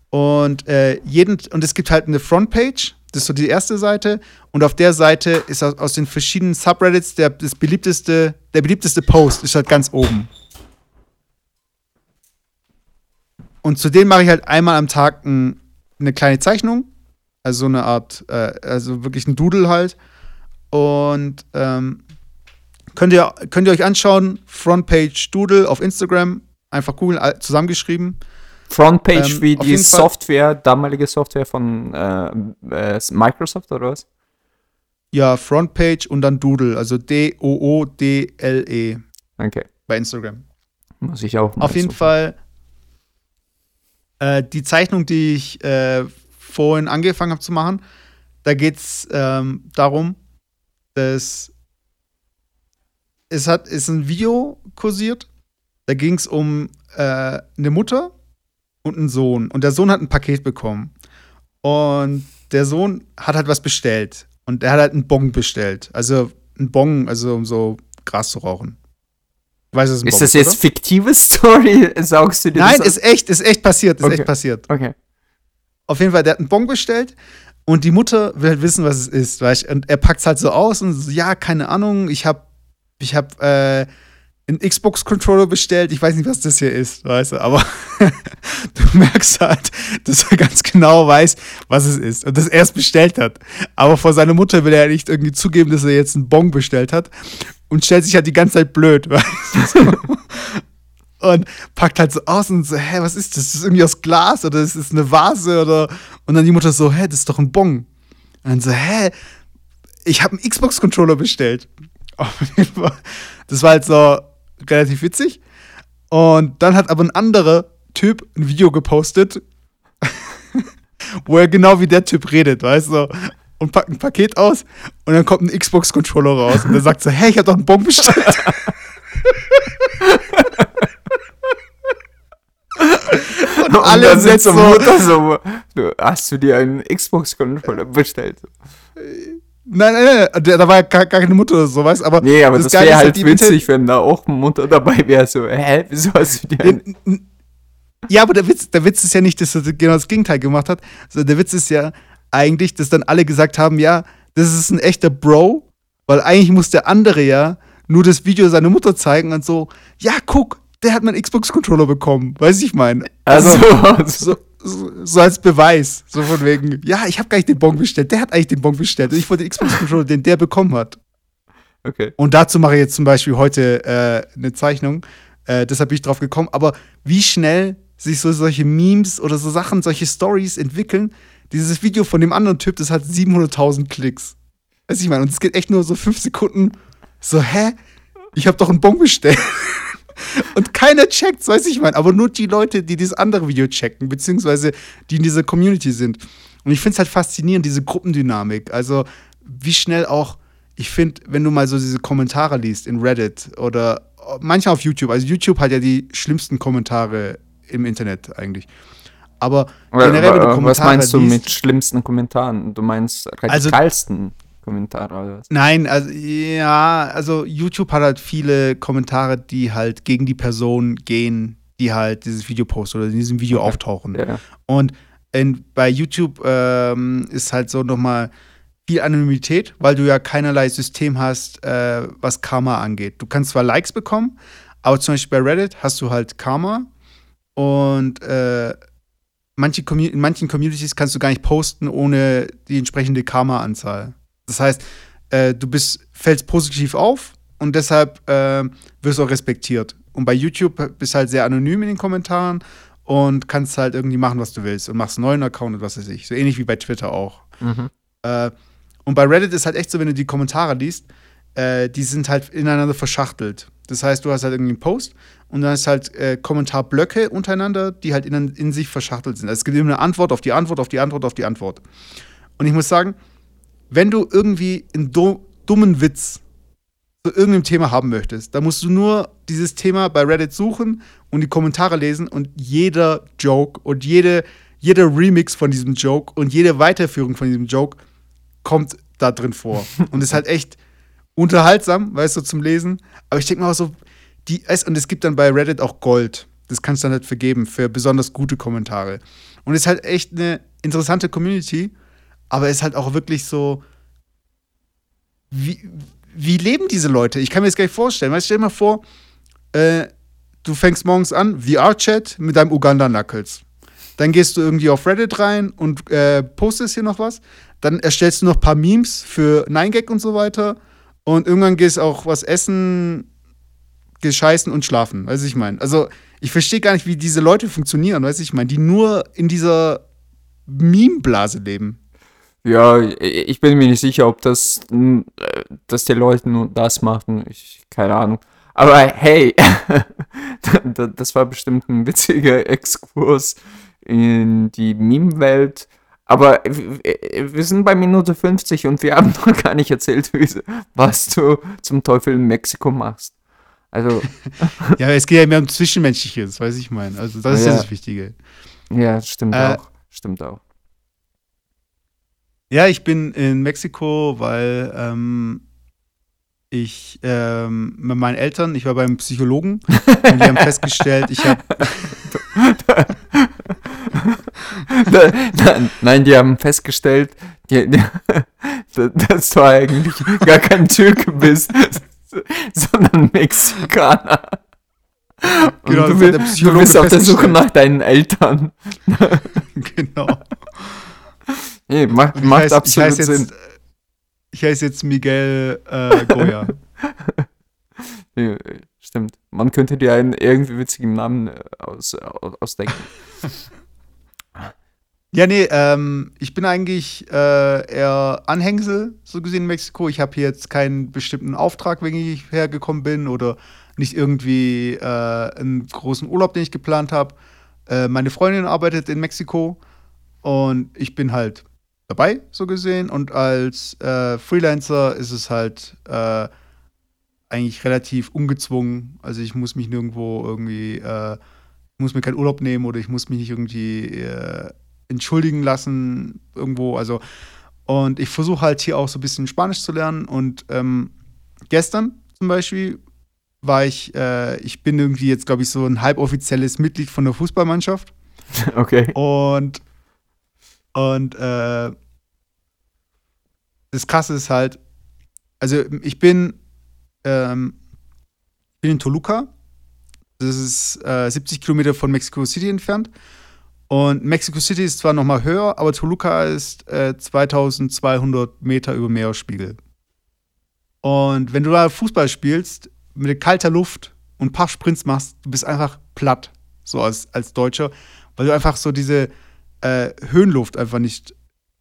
Und äh, jeden, und es gibt halt eine Frontpage, Das ist so die erste Seite. Und auf der Seite ist aus, aus den verschiedenen Subreddits der, das beliebteste, der beliebteste Post ist halt ganz oben. Und zu denen mache ich halt einmal am Tag ein, eine kleine Zeichnung. Also so eine Art, äh, also wirklich ein Doodle halt. Und ähm, könnt, ihr, könnt ihr euch anschauen, Frontpage Doodle auf Instagram, einfach googeln, zusammengeschrieben. Frontpage Ähm, wie die jeden Fall- Software, damalige Software von äh, äh, Microsoft oder was? Ja, Frontpage und dann Doodle, also D-O-O-D-L-E Okay, bei Instagram. muss ich auch mal Auf jeden suchen. Fall äh, die Zeichnung, die ich äh, vorhin angefangen habe zu machen, da geht es ähm, darum, dass es hat, ist ein Video kursiert, da ging es um äh, eine Mutter und einen Sohn. Und der Sohn hat ein Paket bekommen. Und der Sohn hat halt was bestellt. Und er hat halt einen Bong bestellt. Also ein Bong, also um so Gras zu rauchen. Ein Ist Bong das jetzt oder? fiktive Story? Saugst du dir Nein, ist echt, ist echt passiert, ist Okay. echt passiert. Okay. Auf jeden Fall, der hat einen Bon bestellt und die Mutter will halt wissen, was es ist, weißt? Und er packt es halt so aus und so, ja, keine Ahnung, ich hab, ich hab, äh, einen Xbox-Controller bestellt, ich weiß nicht, was das hier ist, weißt du, aber du merkst halt, dass er ganz genau weiß, was es ist und dass er es bestellt hat. Aber vor seiner Mutter will er nicht irgendwie zugeben, dass er jetzt einen Bon bestellt hat und stellt sich halt die ganze Zeit blöd, weißt du? und packt halt so aus und so, hä, was ist das? Ist das irgendwie aus Glas oder ist das eine Vase oder und dann die Mutter so, hä, das ist doch ein Bon. Und dann so, hä, ich habe einen Xbox-Controller bestellt. Das war halt so relativ witzig. Und dann hat aber ein anderer Typ ein Video gepostet, wo er genau wie der Typ redet, weißt du? Und packt ein Paket aus und dann kommt ein Xbox-Controller raus und er sagt so, hä, ich habe doch einen Bon bestellt. und Und alle sind so, so so, hast du dir einen Xbox-Controller bestellt? Nein, nein, nein, da war ja gar, gar keine Mutter oder so, weißt aber Nee, aber das, Geile wäre halt die witzig, wenn da auch Mutter dabei wäre, so, hä, wieso hast du dir einen Ja, aber der Witz, der Witz ist ja nicht, dass er genau das Gegenteil gemacht hat, sondern der Witz ist ja eigentlich, dass dann alle gesagt haben, ja, das ist ein echter Bro, weil eigentlich muss der andere ja nur das Video seiner Mutter zeigen und so, ja, guck, der hat meinen Xbox-Controller bekommen, weiß ich mein. Also, so, so, so als Beweis, so von wegen, ja, ich habe gar nicht den Bon bestellt, der hat eigentlich den Bon bestellt und ich wollte den Xbox-Controller, den der bekommen hat. okay. Und dazu mache ich jetzt zum Beispiel heute äh, eine Zeichnung. Äh, deshalb bin ich drauf gekommen. Aber wie schnell sich so solche Memes oder so Sachen, solche Stories entwickeln. Dieses Video von dem anderen Typ, das hat 700.000 Klicks. Weiß ich meine, und es geht echt nur so fünf Sekunden. So, hä? Ich habe doch einen Bon bestellt. und keiner checkt, weiß ich meine. Aber nur die Leute, die dieses andere Video checken, beziehungsweise die in dieser Community sind. Und ich finde es halt faszinierend, diese Gruppendynamik. Also, wie schnell auch ich finde, wenn du mal so diese Kommentare liest in Reddit oder manchmal auf YouTube, also YouTube hat ja die schlimmsten Kommentare im Internet eigentlich. Aber generell, wenn du Kommentare was meinst du liest, mit schlimmsten Kommentaren? Du meinst Also- radikalsten Kommentare oder was? Nein, also ja, also YouTube hat halt viele Kommentare, die halt gegen die Person gehen, die halt dieses Video postet oder in diesem Video Okay. auftauchen. Ja. Und in, bei YouTube ähm, ist halt so nochmal viel Anonymität, weil du ja keinerlei System hast, äh, was Karma angeht. Du kannst zwar Likes bekommen, aber zum Beispiel bei Reddit hast du halt Karma und äh, manche in manchen Communities kannst du gar nicht posten ohne die entsprechende Karma-Anzahl. Das heißt, äh, du bist, fällst positiv auf und deshalb äh, wirst du auch respektiert. Und bei YouTube bist du halt sehr anonym in den Kommentaren und kannst halt irgendwie machen, was du willst und machst einen neuen Account und was weiß ich. So ähnlich wie bei Twitter auch. Mhm. Äh, und bei Reddit ist halt echt so, wenn du die Kommentare liest, äh, die sind halt ineinander verschachtelt. Das heißt, du hast halt irgendwie einen Post und dann hast halt äh, Kommentarblöcke untereinander, die halt in, in sich verschachtelt sind. Also es gibt immer eine Antwort auf die Antwort, auf die Antwort, auf die Antwort. Und ich muss sagen, wenn du irgendwie einen dummen Witz zu irgendeinem Thema haben möchtest, dann musst du nur dieses Thema bei Reddit suchen und die Kommentare lesen und jeder Joke und jede, jeder Remix von diesem Joke und jede Weiterführung von diesem Joke kommt da drin vor. und ist halt echt unterhaltsam, weißt du, zum Lesen. Aber ich denke mal auch so, die, und es gibt dann bei Reddit auch Gold. Das kannst du dann halt vergeben für besonders gute Kommentare. Und es ist halt echt eine interessante Community. Aber es ist halt auch wirklich so, wie, wie leben diese Leute? Ich kann mir das gar nicht vorstellen. Weißt, stell dir mal vor, äh, du fängst morgens an, VR-Chat mit deinem Uganda-Knuckles. Dann gehst du irgendwie auf Reddit rein und äh, postest hier noch was. Dann erstellst du noch ein paar Memes für 9gag und so weiter. Und irgendwann gehst du auch was essen, gescheißen und schlafen. Weißt du, ich meine? Also, ich verstehe gar nicht, wie diese Leute funktionieren, weißt ich meine, die nur in dieser Meme-Blase leben. Ja, ich bin mir nicht sicher, ob das, dass die Leute nur das machen. Ich, keine Ahnung. Aber hey, das war bestimmt ein witziger Exkurs in die Meme-Welt. Aber wir sind bei Minute 50 und wir haben noch gar nicht erzählt, was du zum Teufel in Mexiko machst. Also. ja, es geht ja mehr um Zwischenmenschliches, weiß ich meine. Also, das ist ja, das Wichtige. Ja, stimmt äh, auch. Stimmt auch. Ja, ich bin in Mexiko, weil ähm, ich ähm, mit meinen Eltern, ich war beim Psychologen und die haben festgestellt, ich habe. Nein, die haben festgestellt, die, die, dass du eigentlich gar kein Türke bist, sondern Mexikaner. Genau, du, du, bist auf der Suche nach deinen Eltern. genau. Nee, macht, macht heiß, absolut ich Sinn. Jetzt, ich heiße jetzt Miguel äh, Goya. nee, stimmt. Man könnte dir einen irgendwie witzigen Namen äh, aus, aus, ausdenken. Ja, nee, ähm, ich bin eigentlich äh, eher Anhängsel, so gesehen in Mexiko. Ich habe hier jetzt keinen bestimmten Auftrag, wenn ich hergekommen bin oder nicht irgendwie äh, einen großen Urlaub, den ich geplant habe. Äh, meine Freundin arbeitet in Mexiko und ich bin halt dabei, so gesehen. Und als äh, Freelancer ist es halt äh, eigentlich relativ ungezwungen. Also ich muss mich nirgendwo irgendwie, äh, muss mir keinen Urlaub nehmen oder ich muss mich nicht irgendwie äh, entschuldigen lassen irgendwo. Also, und ich versuche halt hier auch so ein bisschen Spanisch zu lernen. Und ähm, gestern zum Beispiel war ich, äh, ich bin irgendwie jetzt, glaube ich, so ein halboffizielles Mitglied von der Fußballmannschaft. Okay. Und, und äh, das Krasse ist halt, also ich bin, ähm, bin in Toluca. Das ist äh, 70 Kilometer von Mexico City entfernt. Und Mexico City ist zwar noch mal höher, aber Toluca ist äh, 2200 Meter über Meeresspiegel. Und wenn du da Fußball spielst, mit kalter Luft und ein paar Sprints machst, du bist einfach platt, so als, als Deutscher, weil du einfach so diese äh, Höhenluft einfach nicht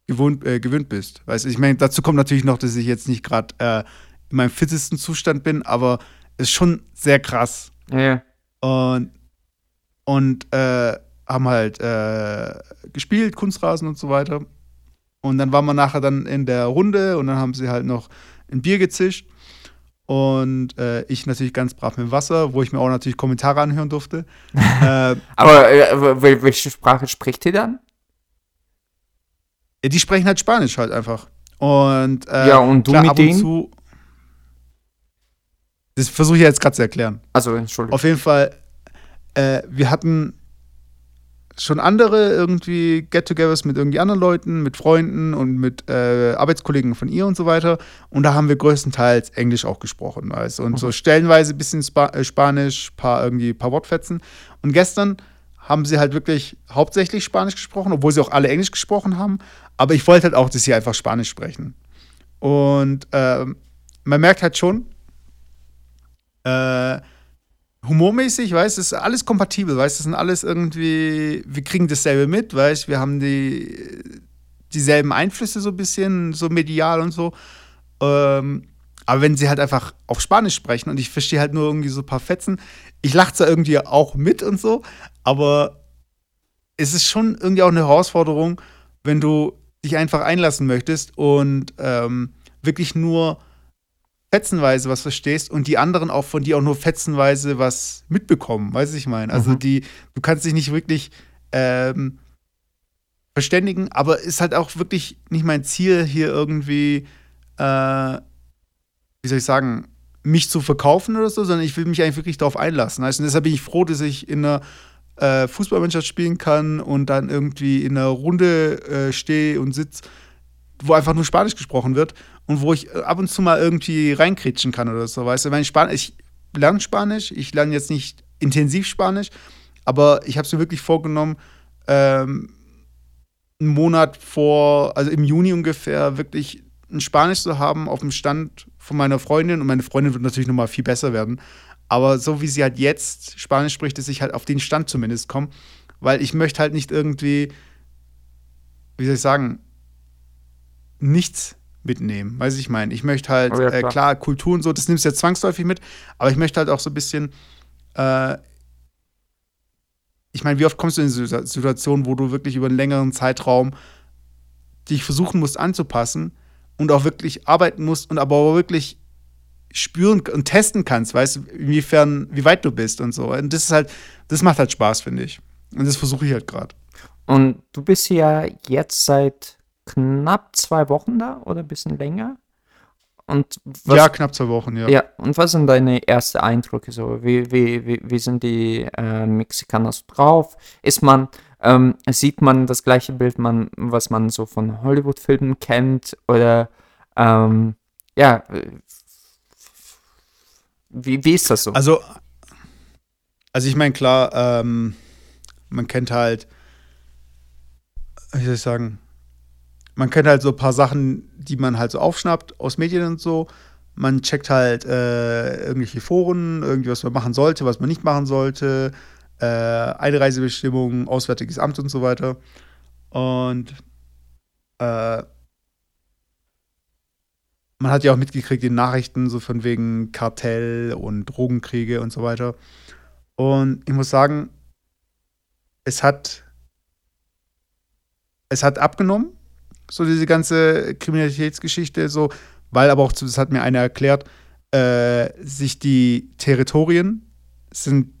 gewohnt, äh, gewöhnt bist. Weißt ich meine, dazu kommt natürlich noch, dass ich jetzt nicht gerade äh, in meinem fittesten Zustand bin, aber es ist schon sehr krass. Ja. Und, und äh, haben halt äh, gespielt, Kunstrasen und so weiter. Und dann waren wir nachher dann in der Runde und dann haben sie halt noch ein Bier gezischt. Und äh, ich natürlich ganz brav mit Wasser, wo ich mir auch natürlich Kommentare anhören durfte. äh, Aber äh, welche Sprache spricht ihr dann? Die sprechen halt Spanisch halt einfach. Und, äh, ja, und du klar, mit denen? Zu, das versuche ich jetzt gerade zu erklären. Also, Entschuldigung. Auf jeden Fall, äh, wir hatten schon andere irgendwie Get-togethers mit irgendwie anderen Leuten, mit Freunden und mit äh, Arbeitskollegen von ihr und so weiter. Und da haben wir größtenteils Englisch auch gesprochen. Weißt? Und mhm. so stellenweise ein bisschen Spa äh, Spanisch, paar irgendwie paar Wortfetzen. Und gestern haben sie halt wirklich hauptsächlich Spanisch gesprochen, obwohl sie auch alle Englisch gesprochen haben. Aber ich wollte halt auch, dass sie einfach Spanisch sprechen. Und äh, man merkt halt schon, äh, humormäßig, weißt du, ist alles kompatibel, weißt du, sind alles irgendwie, wir kriegen dasselbe mit, weißt wir haben die, dieselben Einflüsse so ein bisschen, so medial und so. Ähm, aber wenn sie halt einfach auf Spanisch sprechen und ich verstehe halt nur irgendwie so ein paar Fetzen, ich lache zwar irgendwie auch mit und so, aber es ist schon irgendwie auch eine Herausforderung, wenn du dich einfach einlassen möchtest und ähm, wirklich nur fetzenweise was verstehst und die anderen auch von dir auch nur fetzenweise was mitbekommen, weißt du, ich meine. Also mhm. die, du kannst dich nicht wirklich ähm, verständigen, aber ist halt auch wirklich nicht mein Ziel, hier irgendwie, äh, wie soll ich sagen, mich zu verkaufen oder so, sondern ich will mich eigentlich wirklich darauf einlassen. Also deshalb bin ich froh, dass ich in einer äh, Fußballmannschaft spielen kann und dann irgendwie in einer Runde äh, stehe und sitze wo einfach nur Spanisch gesprochen wird und wo ich ab und zu mal irgendwie reinkritschen kann oder so, weißt du, wenn ich Spanisch, ich lerne Spanisch, ich lerne jetzt nicht intensiv Spanisch, aber ich habe es mir wirklich vorgenommen, ähm, einen Monat vor, also im Juni ungefähr, wirklich ein Spanisch zu haben auf dem Stand von meiner Freundin und meine Freundin wird natürlich nochmal viel besser werden. Aber so wie sie halt jetzt Spanisch spricht, dass ich halt auf den Stand zumindest komme, weil ich möchte halt nicht irgendwie, wie soll ich sagen, nichts mitnehmen. Weiß ich meine, ich möchte halt, oh ja, klar. Äh, klar. Kultur und so, das nimmst du ja zwangsläufig mit, aber ich möchte halt auch so ein bisschen, äh, ich meine, wie oft kommst du in Situationen, wo du wirklich über einen längeren Zeitraum dich versuchen musst anzupassen und auch wirklich arbeiten musst und aber auch wirklich spüren und testen kannst, weißt du, inwiefern, wie weit du bist und so. Und das ist halt, das macht halt Spaß, finde ich. Und das versuche ich halt gerade. Und du bist ja jetzt seit knapp zwei Wochen da oder ein bisschen länger? Und was, ja, knapp zwei Wochen, ja. Ja, und was sind deine ersten Eindrücke so? Wie, wie, wie, wie sind die äh, Mexikaner so drauf? Ist man, ähm, sieht man das gleiche Bild, man, was man so von Hollywood-Filmen kennt? Oder ähm, ja, wie, wie ist das so? Also, also ich meine, klar, ähm, man kennt halt, wie soll ich sagen, man kennt halt so ein paar Sachen, die man halt so aufschnappt aus Medien und so. Man checkt halt äh, irgendwelche Foren, irgendwie was man machen sollte, was man nicht machen sollte, äh, Einreisebestimmungen, Auswärtiges Amt und so weiter. Und äh, man hat ja auch mitgekriegt in Nachrichten, so von wegen Kartell und Drogenkriege und so weiter. Und ich muss sagen, es hat, es hat abgenommen, so diese ganze Kriminalitätsgeschichte, so, weil aber auch, das hat mir einer erklärt, äh, sich die Territorien sind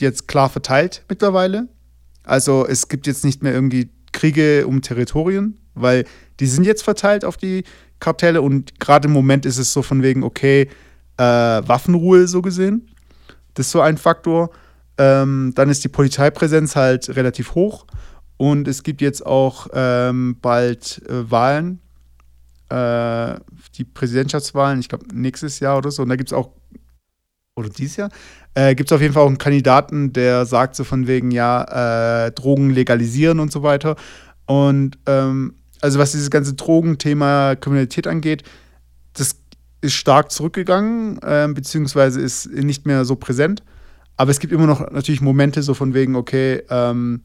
jetzt klar verteilt mittlerweile. Also es gibt jetzt nicht mehr irgendwie Kriege um Territorien, weil die sind jetzt verteilt auf die Kartelle und gerade im Moment ist es so von wegen, okay, äh, Waffenruhe so gesehen. Das ist so ein Faktor. Ähm, dann ist die Polizeipräsenz halt relativ hoch und es gibt jetzt auch ähm, bald äh, Wahlen, äh, die Präsidentschaftswahlen, ich glaube nächstes Jahr oder so. Und da gibt es auch, oder dieses Jahr, äh, gibt es auf jeden Fall auch einen Kandidaten, der sagt so von wegen, ja, äh, Drogen legalisieren und so weiter. Und ähm, also was dieses ganze Drogenthema Kriminalität angeht, das ist stark zurückgegangen, äh, beziehungsweise ist nicht mehr so präsent. Aber es gibt immer noch natürlich Momente so von wegen, okay, ähm,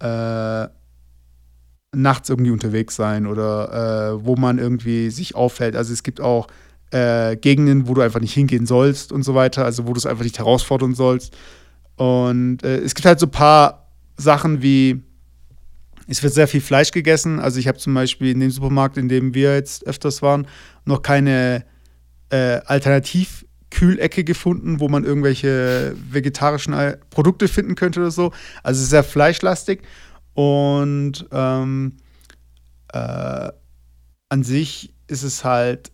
äh, nachts irgendwie unterwegs sein oder äh, wo man irgendwie sich auffällt. Also es gibt auch äh, Gegenden, wo du einfach nicht hingehen sollst und so weiter, also wo du es einfach nicht herausfordern sollst. Und äh, es gibt halt so ein paar Sachen wie es wird sehr viel Fleisch gegessen. Also ich habe zum Beispiel in dem Supermarkt, in dem wir jetzt öfters waren, noch keine äh, Alternativkühlecke gefunden, wo man irgendwelche vegetarischen äh, Produkte finden könnte oder so. Also sehr fleischlastig. Und ähm, äh, an sich ist es halt,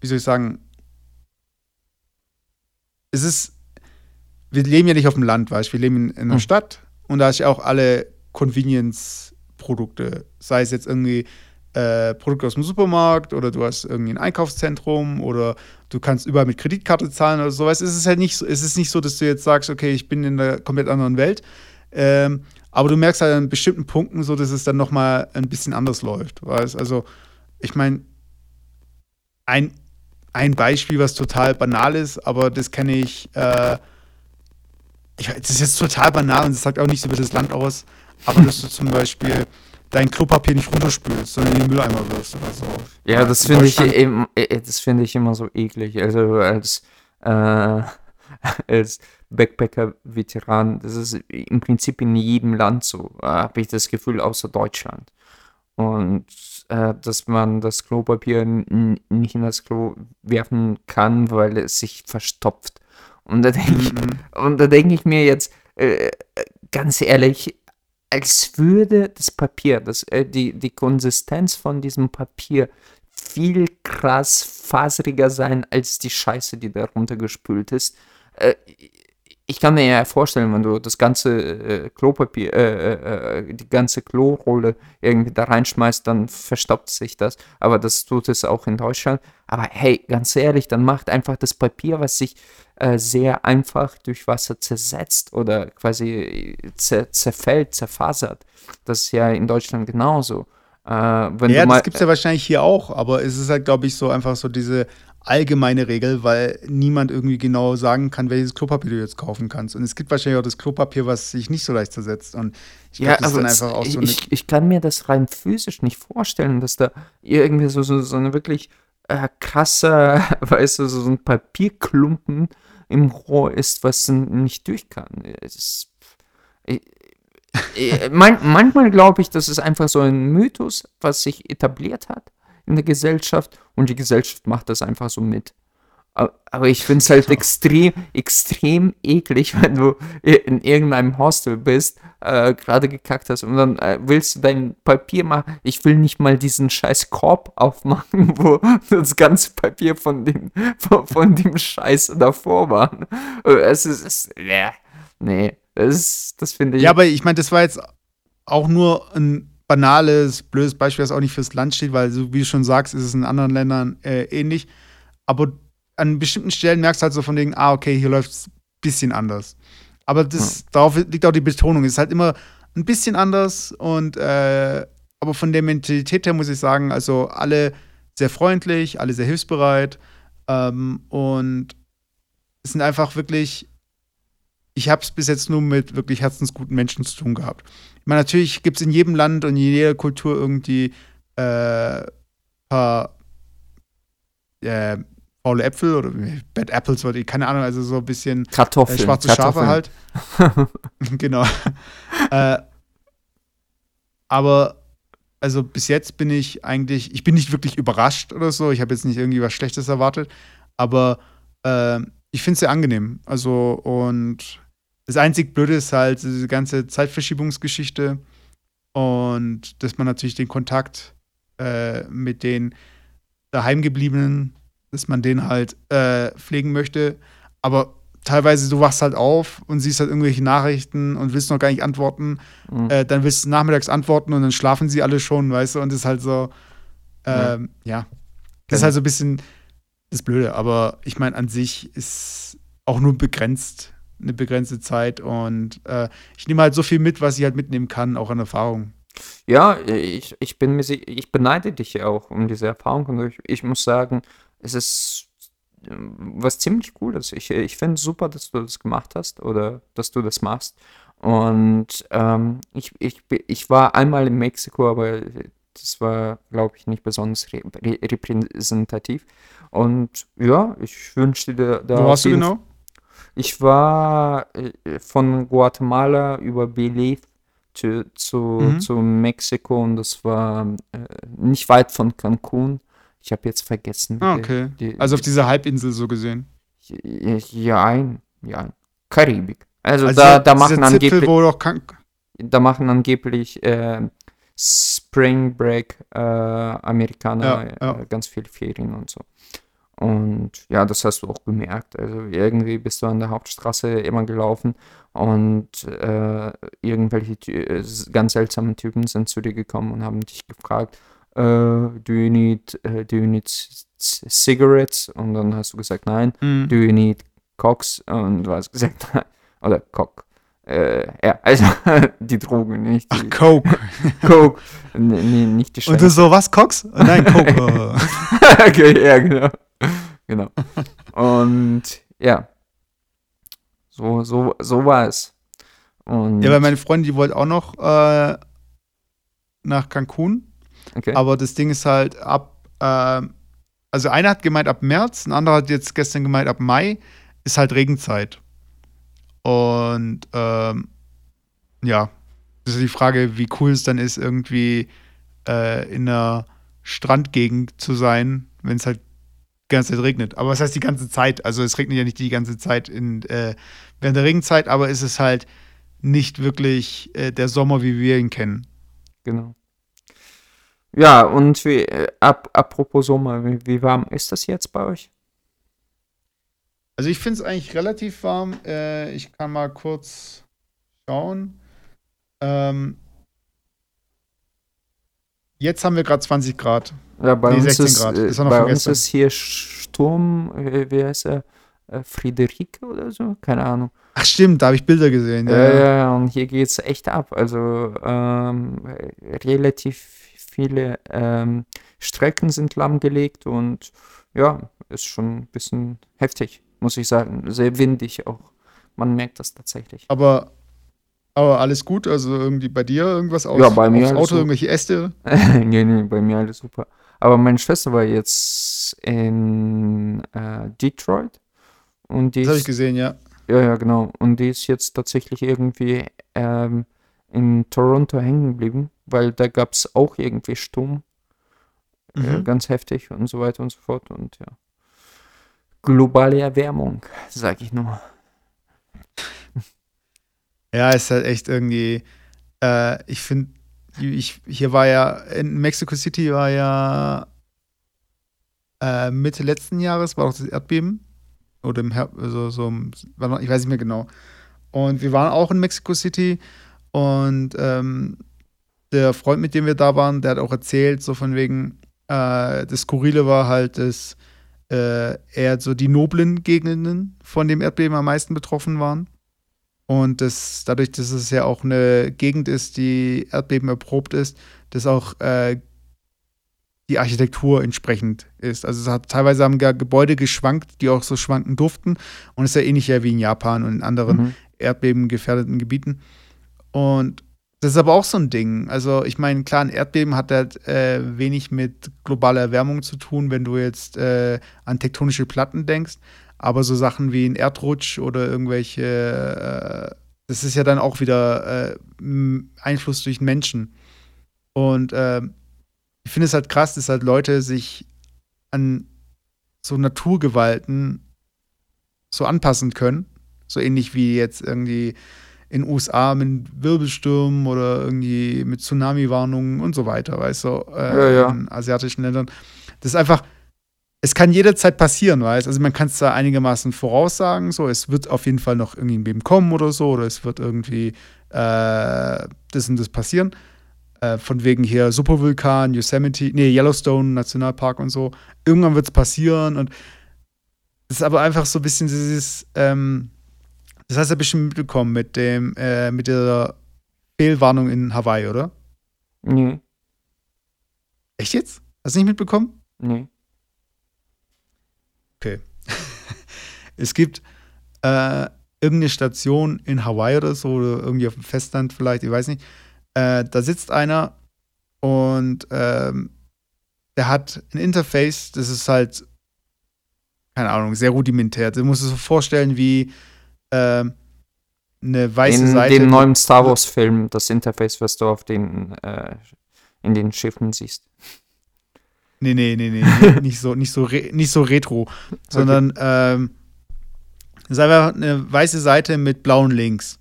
wie soll ich sagen, es ist, wir leben ja nicht auf dem Land, weißt du, wir leben in, in einer mhm. Stadt und da ist ja auch alle Convenience-Produkte. Sei es jetzt irgendwie äh, Produkte aus dem Supermarkt oder du hast irgendwie ein Einkaufszentrum oder du kannst überall mit Kreditkarte zahlen oder sowas. Es ist halt nicht so, es ist nicht so, dass du jetzt sagst, okay, ich bin in einer komplett anderen Welt. Ähm, aber du merkst halt an bestimmten Punkten so, dass es dann nochmal ein bisschen anders läuft. Weißt? Also, ich meine, ein, ein Beispiel, was total banal ist, aber das kenne ich, äh, ich, das ist jetzt total banal und das sagt auch nichts über das Land aus aber dass du zum Beispiel dein Klopapier nicht runterspülst, sondern in den Mülleimer wirst oder so. Ja, das finde ich, eben, äh, das find ich immer so eklig. Also als, äh, als Backpacker-Veteran, das ist im Prinzip in jedem Land so, äh, habe ich das Gefühl, außer Deutschland. Und äh, dass man das Klopapier nicht in das Klo werfen kann, weil es sich verstopft. Und da denke ich, mhm. denk ich mir jetzt, äh, ganz ehrlich, als würde das Papier, das, äh, die, die Konsistenz von diesem Papier viel krass faseriger sein als die Scheiße, die da runtergespült ist. Äh, ich kann mir ja vorstellen, wenn du das ganze äh, Klopapier, äh, äh, äh, die ganze Klorolle irgendwie da reinschmeißt, dann verstopft sich das. Aber das tut es auch in Deutschland. Aber hey, ganz ehrlich, dann macht einfach das Papier, was sich äh, sehr einfach durch Wasser zersetzt oder quasi zer zerfällt, zerfasert. Das ist ja in Deutschland genauso. Äh, ja, das gibt es ja wahrscheinlich hier auch, aber es ist halt, glaube ich, so einfach so diese allgemeine Regel, weil niemand irgendwie genau sagen kann, welches Klopapier du jetzt kaufen kannst. Und es gibt wahrscheinlich auch das Klopapier, was sich nicht so leicht zersetzt. Und ich glaube, ja, das ist dann einfach auch so ich, ich kann mir das rein physisch nicht vorstellen, dass da irgendwie so, so, so eine wirklich äh, krasse, weißt du, so ein Papierklumpen im Rohr ist, was nicht durch kann. Ist, ich, ich, man, manchmal glaube ich, das ist einfach so ein Mythos, was sich etabliert hat in der Gesellschaft und die Gesellschaft macht das einfach so mit. Aber ich finde es halt extrem, extrem eklig, wenn du in irgendeinem Hostel bist, äh, gerade gekackt hast und dann äh, willst du dein Papier machen. Ich will nicht mal diesen scheiß Korb aufmachen, wo das ganze Papier von dem, von, von dem Scheiß davor war. Es ist, es, nee, das, das finde ich. Ja, aber ich meine, das war jetzt auch nur ein banales, blödes Beispiel, das auch nicht fürs Land steht, weil, so wie du schon sagst, ist es in anderen Ländern äh, ähnlich. Aber an bestimmten Stellen merkst du halt so von denen, ah, okay, hier läuft es ein bisschen anders. Aber das, ja. darauf liegt auch die Betonung. Es ist halt immer ein bisschen anders und äh, aber von der Mentalität her muss ich sagen, also alle sehr freundlich, alle sehr hilfsbereit ähm, und es sind einfach wirklich, ich habe es bis jetzt nur mit wirklich herzensguten Menschen zu tun gehabt. Ich meine, natürlich gibt es in jedem Land und in jeder Kultur irgendwie äh, paar äh, faule Äpfel oder Bad Apples oder keine Ahnung, also so ein bisschen Kartoffeln, äh, schwarze Kartoffeln. Schafe halt. genau. äh, aber also bis jetzt bin ich eigentlich, ich bin nicht wirklich überrascht oder so. Ich habe jetzt nicht irgendwie was Schlechtes erwartet, aber äh, ich finde es sehr angenehm. Also und das einzig Blöde ist halt diese ganze Zeitverschiebungsgeschichte und dass man natürlich den Kontakt äh, mit den daheimgebliebenen, dass man den halt äh, pflegen möchte. Aber teilweise du wachst halt auf und siehst halt irgendwelche Nachrichten und willst noch gar nicht antworten. Mhm. Äh, dann willst du nachmittags antworten und dann schlafen sie alle schon, weißt du, und das ist halt so, ähm, ja. ja. Das ist halt so ein bisschen das Blöde. Aber ich meine, an sich ist auch nur begrenzt eine begrenzte Zeit und äh, ich nehme halt so viel mit, was ich halt mitnehmen kann, auch an Erfahrung. Ja, ich, ich bin mir ich beneide dich auch um diese Erfahrung und ich, ich muss sagen, es ist ähm, was ziemlich Cooles. Ich, ich finde es super, dass du das gemacht hast oder dass du das machst. Und ähm, ich, ich, ich war einmal in Mexiko, aber das war, glaube ich, nicht besonders repräsentativ. Und ja, ich wünschte dir da. Wo warst du genau? Ich war äh, von Guatemala über Belize zu, zu, mhm. zu Mexiko und das war äh, nicht weit von Cancun. Ich habe jetzt vergessen. Ah, okay. Die, die, also auf dieser Halbinsel so gesehen. Ja, ein, ja, Karibik. Also, also da, da machen angeblich. da machen angeblich äh, Spring Break äh, Amerikaner ja, ja. Äh, ganz viele Ferien und so. Und ja, das hast du auch gemerkt. Also irgendwie bist du an der Hauptstraße immer gelaufen und äh, irgendwelche äh, ganz seltsamen Typen sind zu dir gekommen und haben dich gefragt, äh, do you need, uh, do you need cigarettes? Und dann hast du gesagt, nein. Mhm. Do you need Cox? Und du hast gesagt, nein. Oder Cock. Äh, ja, also die Drogen, nicht die. Ach, Coke. Coke. N nicht die Scheiße. Und du so, was, Cox? Nein, Coke. okay, ja, genau. Genau. Und ja, so, so, so war es. Und ja, weil meine Freundin, die wollte auch noch äh, nach Cancun. Okay. Aber das Ding ist halt ab, äh, also einer hat gemeint ab März, ein anderer hat jetzt gestern gemeint ab Mai, ist halt Regenzeit. Und ähm, ja, das ist die Frage, wie cool es dann ist, irgendwie äh, in einer Strandgegend zu sein, wenn es halt die ganze Zeit regnet. Aber was heißt die ganze Zeit? Also es regnet ja nicht die ganze Zeit in, äh, während der Regenzeit, aber es ist halt nicht wirklich äh, der Sommer, wie wir ihn kennen. Genau. Ja, und wie, äh, ap apropos Sommer, wie, wie, warm ist das jetzt bei euch? Also ich finde es eigentlich relativ warm. Äh, ich kann mal kurz schauen. Ähm, jetzt haben wir gerade 20 Grad. Ja, bei Nee, uns, 16 ist, Grad. äh, noch bei von uns ist hier Sturm, äh, wie heißt er? Äh, Friederike oder so? Keine Ahnung. Ach stimmt, da habe ich Bilder gesehen. Ja, Ja, ja, ja. ja, und hier geht es echt ab. Also ähm, relativ viele ähm, Strecken sind lahmgelegt und ja, ist schon ein bisschen heftig, muss ich sagen. Sehr windig auch. Man merkt das tatsächlich. Aber, aber alles gut? Also irgendwie bei dir irgendwas aus, Ja, bei mir aufs Auto, so. irgendwelche Äste? nee, nee, bei mir alles super. Aber meine Schwester war jetzt in äh, Detroit und die Das habe ich gesehen, ja. ja, ja, genau. Und die ist jetzt tatsächlich irgendwie ähm, in Toronto hängen geblieben, weil da gab es auch irgendwie Sturm, äh, Mhm. ganz heftig und so weiter und so fort. Und ja, globale Erwärmung, sag ich nur. Ja, ist halt echt irgendwie, äh, ich finde, ich, hier war ja, in Mexico City war ja äh, Mitte letzten Jahres, war auch das Erdbeben. Oder im Herbst, also so, ich weiß nicht mehr genau. Und wir waren auch in Mexico City und ähm, der Freund, mit dem wir da waren, der hat auch erzählt, so von wegen, äh, das Skurrile war halt, dass äh, eher so die noblen Gegenden von dem Erdbeben am meisten betroffen waren. Und das, dadurch, dass es ja auch eine Gegend ist, die Erdbeben erprobt ist, dass auch äh, die Architektur entsprechend ist. Also es hat teilweise haben gar Gebäude geschwankt, die auch so schwanken durften. Und es ist ja ähnlich ja wie in Japan und in anderen Mhm. erdbebengefährdeten Gebieten. Und das ist aber auch so ein Ding. Also ich meine, klar, ein Erdbeben hat halt äh, wenig mit globaler Erwärmung zu tun, wenn du jetzt äh, an tektonische Platten denkst. Aber so Sachen wie ein Erdrutsch oder irgendwelche, äh, das ist ja dann auch wieder äh, Einfluss durch Menschen. Und äh, ich finde es halt krass, dass halt Leute sich an so Naturgewalten so anpassen können. So ähnlich wie jetzt irgendwie in den USA mit Wirbelstürmen oder irgendwie mit Tsunami-Warnungen und so weiter, weißt du, äh, Ja, ja. in asiatischen Ländern. Das ist einfach, es kann jederzeit passieren, weißt Also man kann es zwar einigermaßen voraussagen, so, es wird auf jeden Fall noch Beben kommen oder so, oder es wird irgendwie äh, das und das passieren. Äh, von wegen hier Supervulkan, Yosemite, nee, Yellowstone Nationalpark und so. Irgendwann wird es passieren und das ist aber einfach so ein bisschen dieses, ähm, das hast du ja bestimmt mitbekommen mit dem, äh, mit der Fehlwarnung in Hawaii, oder? Nee, Echt jetzt? Hast du nicht mitbekommen? nee. Es gibt äh, irgendeine Station in Hawaii oder so, oder irgendwie auf dem Festland vielleicht, ich weiß nicht. Äh, da sitzt einer und ähm, der hat ein Interface, das ist halt, keine Ahnung, sehr rudimentär. Du musst es so vorstellen wie ähm, eine weiße In Seite. dem neuen Star Wars-Film, das Interface, was du auf den, äh, in den Schiffen siehst. Nee, nee, nee, nee, nicht so, nicht so, nicht so retro, sondern ähm, es ist einfach eine weiße Seite mit blauen Links.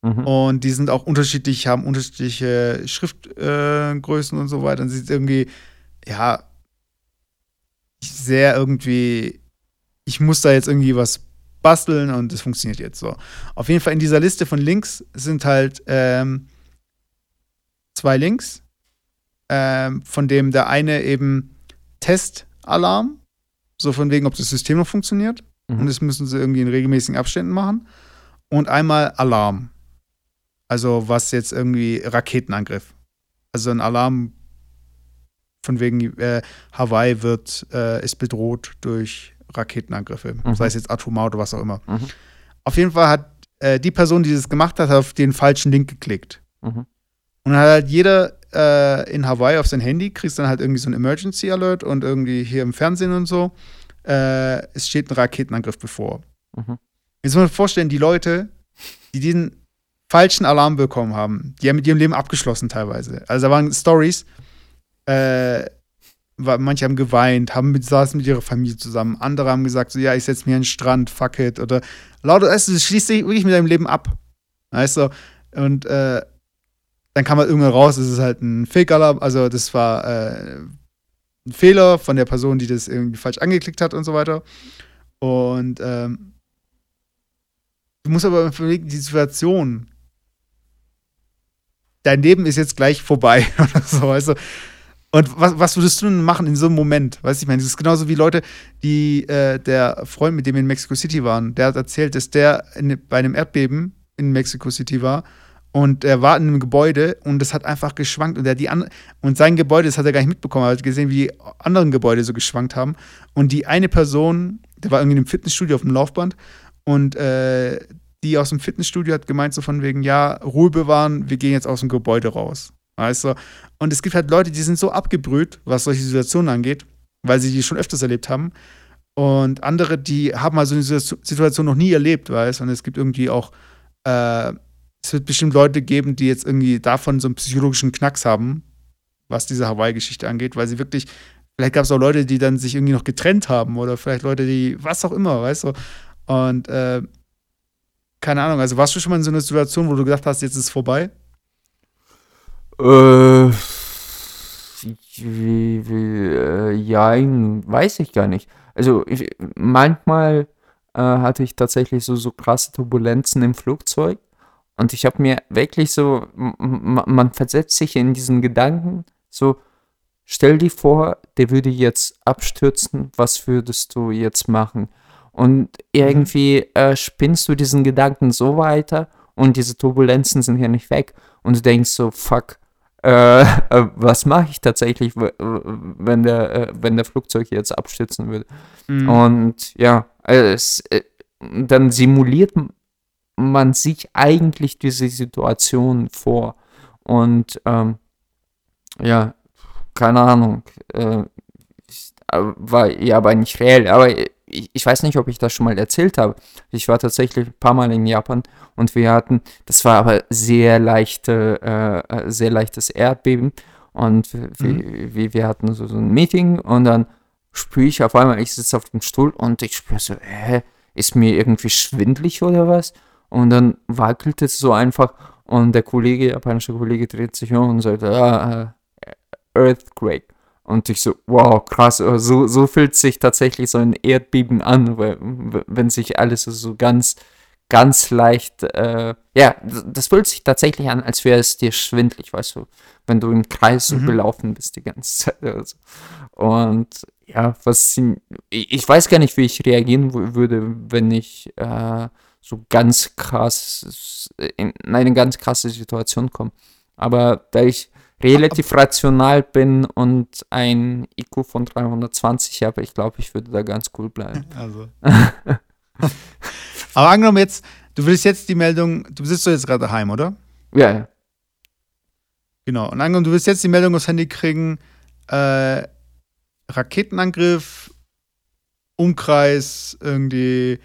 Mhm. Und die sind auch unterschiedlich, haben unterschiedliche Schriftgrößen äh, und so weiter. Und sieht irgendwie, ja, sehr irgendwie, ich muss da jetzt irgendwie was basteln und das funktioniert jetzt so. Auf jeden Fall in dieser Liste von Links sind halt ähm, zwei Links, ähm, von dem der eine eben Testalarm, so von wegen, ob das System noch funktioniert. Mhm. Und das müssen sie irgendwie in regelmäßigen Abständen machen. Und einmal Alarm. Also was jetzt irgendwie Raketenangriff. Also ein Alarm von wegen äh, Hawaii wird, äh, ist bedroht durch Raketenangriffe. Mhm. Sei es jetzt atomar oder was auch immer. Mhm. Auf jeden Fall hat äh, die Person, die das gemacht hat, auf den falschen Link geklickt. Mhm. Und dann hat halt jeder äh, in Hawaii auf sein Handy, kriegst dann halt irgendwie so ein Emergency Alert und irgendwie hier im Fernsehen und so, äh, es steht ein Raketenangriff bevor. Mhm. Jetzt muss man sich vorstellen, die Leute, die diesen falschen Alarm bekommen haben, die haben mit ihrem Leben abgeschlossen teilweise. Also da waren Stories, äh, manche haben geweint, haben mit, saßen mit ihrer Familie zusammen, andere haben gesagt, so ja, ich setze mich an den Strand, fuck it. Oder lauter, weißt du, das schließt sich wirklich mit deinem Leben ab. Weißt du? Und äh, dann kam halt irgendwann raus, es ist halt ein Fake-Alarm, also das war äh, ein Fehler von der Person, die das irgendwie falsch angeklickt hat und so weiter. Und ähm, du musst aber überlegen, die Situation, dein Leben ist jetzt gleich vorbei oder so, weißt du. Und was, was würdest du denn machen in so einem Moment? Weißt du, ich meine, das ist genauso wie Leute, die, äh, der Freund, mit dem wir in Mexico City waren, der hat erzählt, dass der in, bei einem Erdbeben in Mexico City war und er war in einem Gebäude und das hat einfach geschwankt und er die an und sein Gebäude, das hat er gar nicht mitbekommen, er hat gesehen, wie die anderen Gebäude so geschwankt haben und die eine Person, der war irgendwie einem Fitnessstudio auf dem Laufband und äh, die aus dem Fitnessstudio hat gemeint so von wegen, ja, Ruhe bewahren, wir gehen jetzt aus dem Gebäude raus. Weißt du? Und es gibt halt Leute, die sind so abgebrüht, was solche Situationen angeht, weil sie die schon öfters erlebt haben. Und andere, die haben also eine Situation noch nie erlebt, weißt? Und es gibt irgendwie auch, äh, es wird bestimmt Leute geben, die jetzt irgendwie davon so einen psychologischen Knacks haben, was diese Hawaii-Geschichte angeht, weil sie wirklich, vielleicht gab es auch Leute, die dann sich irgendwie noch getrennt haben oder vielleicht Leute, die, was auch immer, weißt du? Und äh, keine Ahnung, also warst du schon mal in so einer Situation, wo du gedacht hast, jetzt ist es vorbei? Äh, wie, wie, äh, ja, weiß ich gar nicht. Also ich, manchmal äh, hatte ich tatsächlich so, so krasse Turbulenzen im Flugzeug und ich habe mir wirklich so, man versetzt sich in diesen Gedanken, so, stell dir vor, der würde jetzt abstürzen, was würdest du jetzt machen? Und irgendwie äh, spinnst du diesen Gedanken so weiter und diese Turbulenzen sind ja nicht weg und du denkst so, fuck, äh, äh, was mache ich tatsächlich, wenn der, äh, wenn der Flugzeug jetzt abstürzen würde. Mhm. Und ja, es, äh, dann simuliert man sich eigentlich diese Situation vor. Und ähm, ja, keine Ahnung, äh, war ja aber nicht reell, aber ich, ich, weiß nicht, ob ich das schon mal erzählt habe. Ich war tatsächlich ein paar Mal in Japan und wir hatten, das war aber sehr leichte, äh, äh sehr leichtes Erdbeben und mhm. wir, wir, hatten so, so ein Meeting und dann spüre ich auf einmal, ich sitze auf dem Stuhl und ich spüre so, hä, ist mir irgendwie schwindlig oder was? Und dann wackelt es so einfach und der Kollege, japanische Kollege dreht sich um und sagt, ah, äh, Earthquake. Und ich so, wow, krass, so, so fühlt sich tatsächlich so ein Erdbeben an, weil, wenn sich alles so ganz, ganz leicht, äh, ja, das fühlt sich tatsächlich an, als wäre es dir schwindlig, weißt du, wenn du im Kreis so mhm. belaufen bist die ganze Zeit oder so. Und ja, was, ich weiß gar nicht, wie ich reagieren würde, wenn ich äh, so ganz krass, in eine ganz krasse Situation komme. Aber da ich relativ rational bin und ein IQ von 320 habe, ich glaube, ich würde da ganz cool bleiben. Also. Aber angenommen jetzt, du willst jetzt die Meldung, du sitzt doch jetzt gerade daheim, oder? Ja, ja. Genau. Und angenommen, du willst jetzt die Meldung aufs Handy kriegen, äh, Raketenangriff, Umkreis irgendwie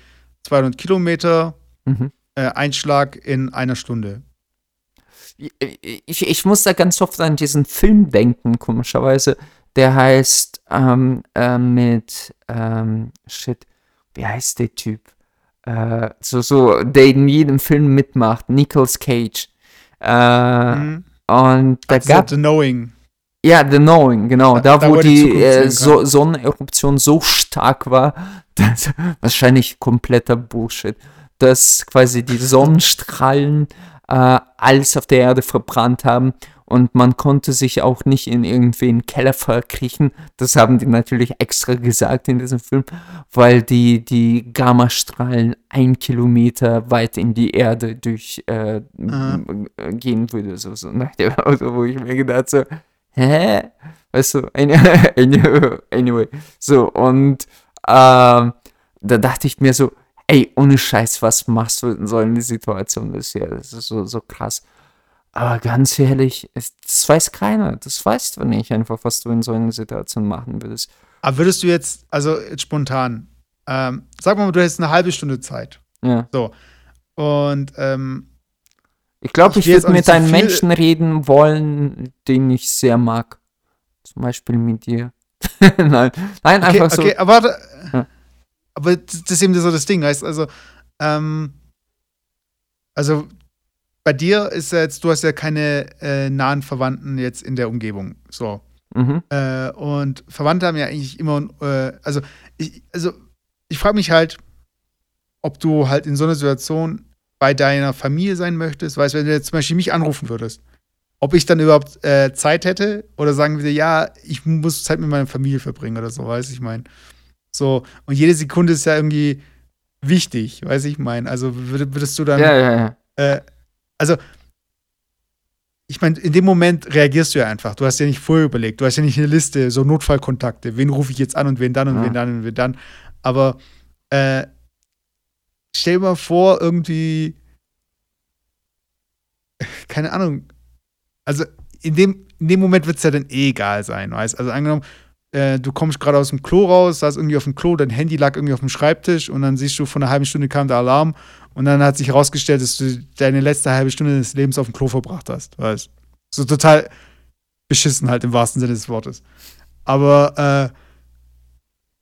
200 Kilometer, mhm. äh, Einschlag in einer Stunde ich, ich muss da ganz oft an diesen Film denken, komischerweise. Der heißt ähm, äh, mit, ähm, shit, wie heißt der Typ? Äh, so, so, der in jedem Film mitmacht, Nicolas Cage. Äh, mhm. Und da also gab The Knowing. Ja, The Knowing, genau. Da, da wo, wo die, die äh, so Sonneneruption so stark war, dass, wahrscheinlich kompletter Bullshit, dass quasi die Sonnenstrahlen äh, alles auf der Erde verbrannt haben und man konnte sich auch nicht in irgendwie einen Keller verkriechen. Das haben die natürlich extra gesagt in diesem Film, weil die, die Gammastrahlen ein Kilometer weit in die Erde durch äh, gehen würde. So, so nach dem Auto, wo ich mir gedacht so, hä? Weißt du, anyway. So, und äh, da dachte ich mir so, ey, ohne Scheiß, was machst du in so einer Situation bisher? Das ist so, so krass. Aber ganz ehrlich, das weiß keiner. Das weißt du nicht einfach, was du in so einer Situation machen würdest. Aber würdest du jetzt, also jetzt spontan, ähm, sag mal, du hättest eine halbe Stunde Zeit. Ja. So. Und ähm, ich glaube, ich, ich würde mit einem Menschen reden wollen, den ich sehr mag. Zum Beispiel mit dir. nein, nein, okay, einfach so. Okay, aber warte. Ja aber das ist eben so das Ding, heißt also, ähm, also bei dir ist ja jetzt, du hast ja keine äh, nahen Verwandten jetzt in der Umgebung, so. Mhm. Äh, und Verwandte haben ja eigentlich immer, äh, also ich, also ich frage mich halt, ob du halt in so einer Situation bei deiner Familie sein möchtest. Weißt du, wenn du jetzt zum Beispiel mich anrufen würdest, ob ich dann überhaupt äh, Zeit hätte oder sagen wir, ja, ich muss Zeit mit meiner Familie verbringen oder so, weiß ich meine. So, und jede Sekunde ist ja irgendwie wichtig, weiß ich meine. Also würdest du dann. Ja, ja, ja. Äh, also, ich meine, in dem Moment reagierst du ja einfach. Du hast ja nicht vorher überlegt. Du hast ja nicht eine Liste, so Notfallkontakte. Wen rufe ich jetzt an und wen dann und ja. wen dann und wen dann. Aber äh, stell dir mal vor, irgendwie, keine Ahnung, also in dem, in dem Moment wird es ja dann eh egal sein, weißt Also angenommen, äh, du kommst gerade aus dem Klo raus, saß irgendwie auf dem Klo, dein Handy lag irgendwie auf dem Schreibtisch und dann siehst du, von einer halben Stunde kam der Alarm und dann hat sich herausgestellt, dass du deine letzte halbe Stunde des Lebens auf dem Klo verbracht hast, weißt So total beschissen halt im wahrsten Sinne des Wortes. Aber äh,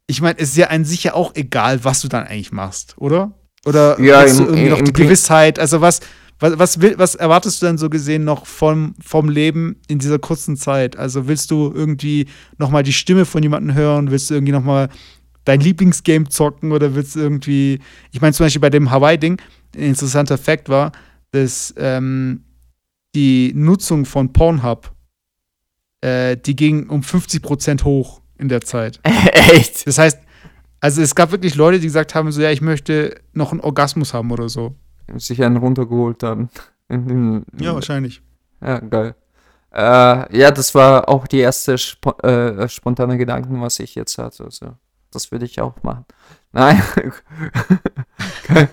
ich meine, es ist ja an sich ja auch egal, was du dann eigentlich machst, oder? Oder ja, hast du irgendwie noch die Gewissheit, also was, was, was, will, was erwartest du denn so gesehen noch vom, vom Leben in dieser kurzen Zeit? Also willst du irgendwie nochmal die Stimme von jemandem hören? Willst du irgendwie nochmal dein Lieblingsgame zocken oder willst du irgendwie. Ich meine, zum Beispiel bei dem Hawaii-Ding, ein interessanter Fakt war, dass ähm, die Nutzung von Pornhub, äh, die ging um 50 Prozent hoch in der Zeit. Echt? Das heißt, also es gab wirklich Leute, die gesagt haben, so ja, ich möchte noch einen Orgasmus haben oder so sich einen runtergeholt haben. Ja, wahrscheinlich. Ja, geil. Äh, ja, das war auch die erste spo äh, spontane Gedanken, was ich jetzt hatte. Also, das würde ich auch machen. Nein.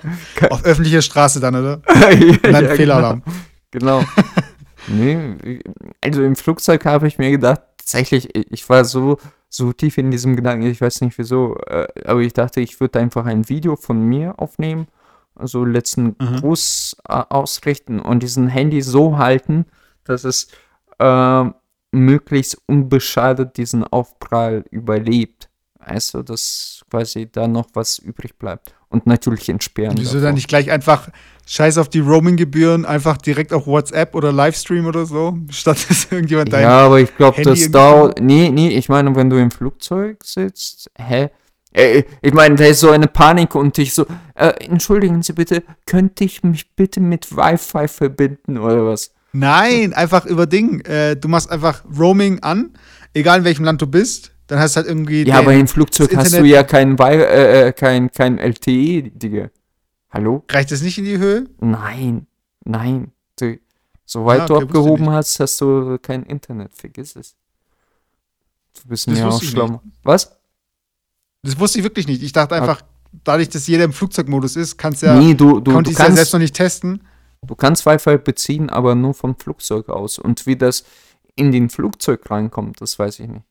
Auf öffentlicher Straße dann, oder? Und dann ja, Fehlalarm. Genau. genau. nee, also im Flugzeug habe ich mir gedacht, tatsächlich, ich war so, so tief in diesem Gedanken, ich weiß nicht wieso, äh, aber ich dachte, ich würde einfach ein Video von mir aufnehmen also letzten mhm. Gruß äh, ausrichten und diesen Handy so halten, dass es äh, möglichst unbeschadet diesen Aufprall überlebt. Also, dass quasi da noch was übrig bleibt. Und natürlich entsperren. Wieso dann nicht gleich einfach Scheiß auf die Roaming-Gebühren, einfach direkt auf WhatsApp oder Livestream oder so, statt dass irgendjemand dein Ja, aber ich glaube, das dauert. Nee, nee, ich meine, wenn du im Flugzeug sitzt, hä? Äh, ich meine, da ist so eine Panik und ich so, äh, entschuldigen Sie bitte, könnte ich mich bitte mit Wi-Fi verbinden oder was? Nein, einfach über Ding. Äh, du machst einfach Roaming an, egal in welchem Land du bist. Dann hast du halt irgendwie. Ja, aber im Flugzeug hast du ja kein, äh, äh, kein, kein LTE, Digga. Hallo? Reicht das nicht in die Höhe? Nein, nein. Du, soweit ja, okay, du abgehoben hast, hast du kein Internet. Vergiss es. Du bist mir auch schlau. Was? Das wusste ich wirklich nicht. Ich dachte einfach, dadurch, dass jeder im Flugzeugmodus ist, kannst ja, nee, du, du, konnte ich ja selbst noch nicht testen. Du kannst Wi-Fi beziehen, aber nur vom Flugzeug aus. Und wie das in den Flugzeug reinkommt, das weiß ich nicht.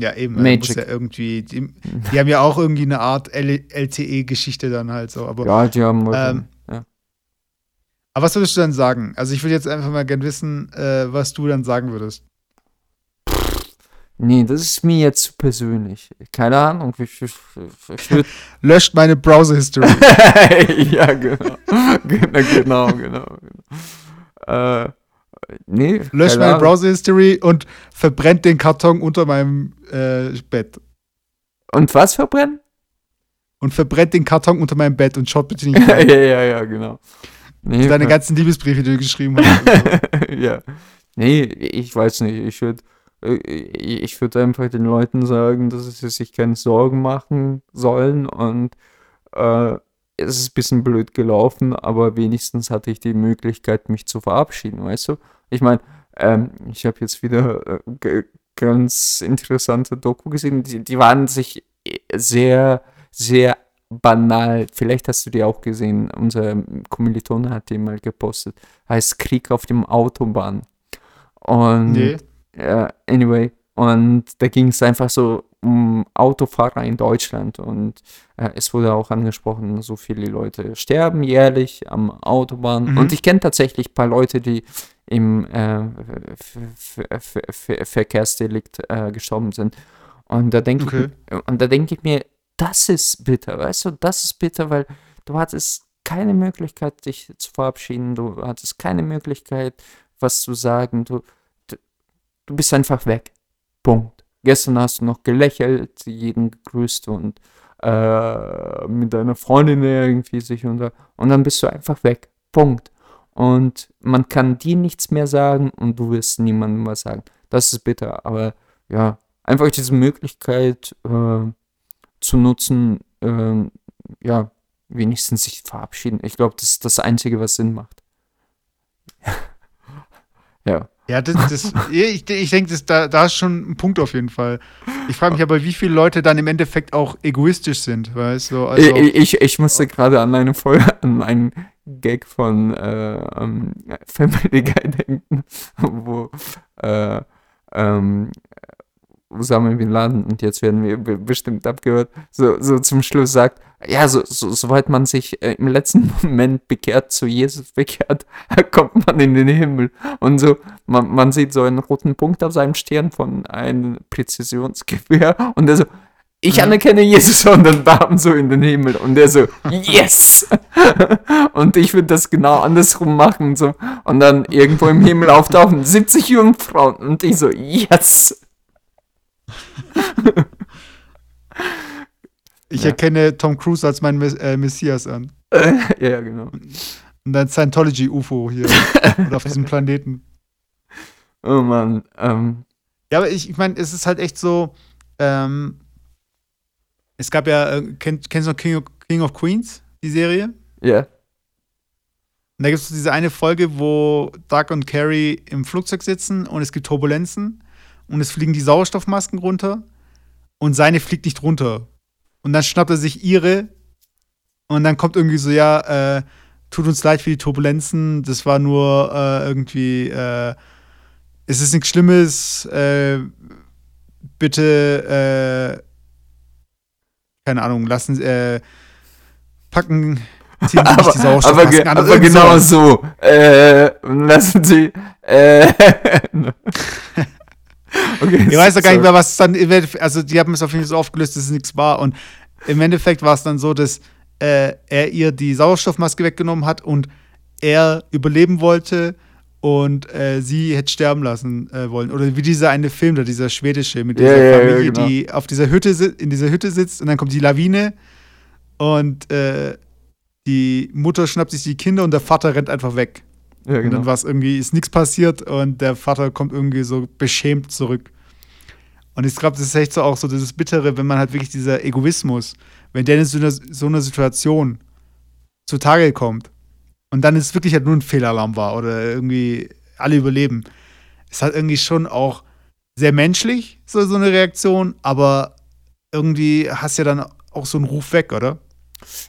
Ja, eben. Magic. Ja irgendwie, die, die, haben ja auch irgendwie eine Art LTE-Geschichte dann halt so. Aber, ja, die haben. Ähm, ja. Aber was würdest du dann sagen? Also, ich würde jetzt einfach mal gerne wissen, äh, was du dann sagen würdest. Nee, das ist mir jetzt zu persönlich. Keine Ahnung. Ich, ich, ich. Löscht meine Browser-History. ja, genau. genau. Genau, genau. Äh, nee. Löscht meine Browser-History und verbrennt den Karton unter meinem äh, Bett. Und was verbrennen? Und verbrennt den Karton unter meinem Bett und schaut bitte nicht rein. ja, ja, ja, genau. Nee, Deine ganzen Liebesbriefe, die du geschrieben hast. ja. Nee, ich weiß nicht. Ich würde ich würde einfach den Leuten sagen, dass sie sich keine Sorgen machen sollen und äh, es ist ein bisschen blöd gelaufen, aber wenigstens hatte ich die Möglichkeit, mich zu verabschieden, weißt du? Ich meine, ähm, ich habe jetzt wieder äh, ganz interessante Doku gesehen, die, die waren sich sehr, sehr banal. Vielleicht hast du die auch gesehen. Unser Kommilitone hat die mal gepostet. Heißt Krieg auf dem Autobahn. Und nee. Uh, anyway, und da ging es einfach so um Autofahrer in Deutschland und äh, es wurde auch angesprochen, so viele Leute sterben jährlich am Autobahn. Mhm. Und ich kenne tatsächlich ein paar Leute, die im äh, Verkehrsdelikt äh, gestorben sind. Und da denke okay. ich, und ich mir, das ist bitter, weißt du, das ist bitter, weil du hattest keine Möglichkeit, dich zu verabschieden, du hattest keine Möglichkeit, was zu sagen, du, du bist einfach weg. Punkt. gestern hast du noch gelächelt, jeden gegrüßt und äh, mit deiner Freundin irgendwie sich unter und dann bist du einfach weg. Punkt. Und man kann dir nichts mehr sagen und du wirst niemandem was sagen. Das ist bitter, aber ja, einfach diese Möglichkeit äh, zu nutzen, äh, ja, wenigstens sich verabschieden. Ich glaube, das ist das Einzige, was Sinn macht. ja. Ja, das, das, ich, ich denke, da, da ist schon ein Punkt auf jeden Fall. Ich frage mich aber, wie viele Leute dann im Endeffekt auch egoistisch sind, weißt du? Also, ich, ich, ich musste gerade an eine Folge, an einen Gag von äh, um, Family Guy denken, wo äh, ähm, Osama Bin Laden, und jetzt werden wir bestimmt abgehört, so, so zum Schluss sagt, ja, so, so, soweit man sich äh, im letzten Moment bekehrt, zu Jesus bekehrt, kommt man in den Himmel. Und so, man, man sieht so einen roten Punkt auf seinem Stirn von einem Präzisionsgewehr und der so, ich anerkenne Jesus und dann bam so in den Himmel und der so, yes! und ich würde das genau andersrum machen so und dann irgendwo im Himmel auftauchen 70 Jungfrauen und ich so, yes! ich ja. erkenne Tom Cruise als meinen äh, Messias an. ja, genau. Und dann Scientology-UFO hier auf diesem Planeten. Oh Mann. Ähm. Ja, aber ich, ich meine, es ist halt echt so, ähm, es gab ja, äh, kenn, kennst du noch King of, King of Queens, die Serie? Ja. Yeah. Und da gibt es diese eine Folge, wo Doug und Carrie im Flugzeug sitzen und es gibt Turbulenzen und es fliegen die Sauerstoffmasken runter und seine fliegt nicht runter. Und dann schnappt er sich ihre und dann kommt irgendwie so, ja, äh, tut uns leid für die Turbulenzen, das war nur äh, irgendwie, äh, es ist nichts Schlimmes, äh, bitte, äh, keine Ahnung, lassen, äh, packen ziehen Sie aber, die Sauerstoffmasken aber, an. Aber genau so. Äh, lassen Sie. Okay, ich weiß doch gar nicht mehr, was dann, also die haben es auf jeden Fall so aufgelöst, dass es nichts war. Und im Endeffekt war es dann so, dass äh, er ihr die Sauerstoffmaske weggenommen hat und er überleben wollte und äh, sie hätte sterben lassen äh, wollen. Oder wie dieser eine Film da, dieser schwedische mit dieser ja, Familie, ja, genau. die auf dieser Hütte in dieser Hütte sitzt und dann kommt die Lawine und äh, die Mutter schnappt sich die Kinder und der Vater rennt einfach weg. Ja, genau. Und dann genau. war es irgendwie, ist nichts passiert und der Vater kommt irgendwie so beschämt zurück. Und ich glaube, das ist echt so auch so dieses Bittere, wenn man halt wirklich dieser Egoismus, wenn der in so einer, so Situation zutage kommt und dann ist wirklich halt nur ein Fehlalarm war oder irgendwie alle überleben, ist halt irgendwie schon auch sehr menschlich, so, so eine Reaktion, aber irgendwie hast du ja dann auch so einen Ruf weg, oder?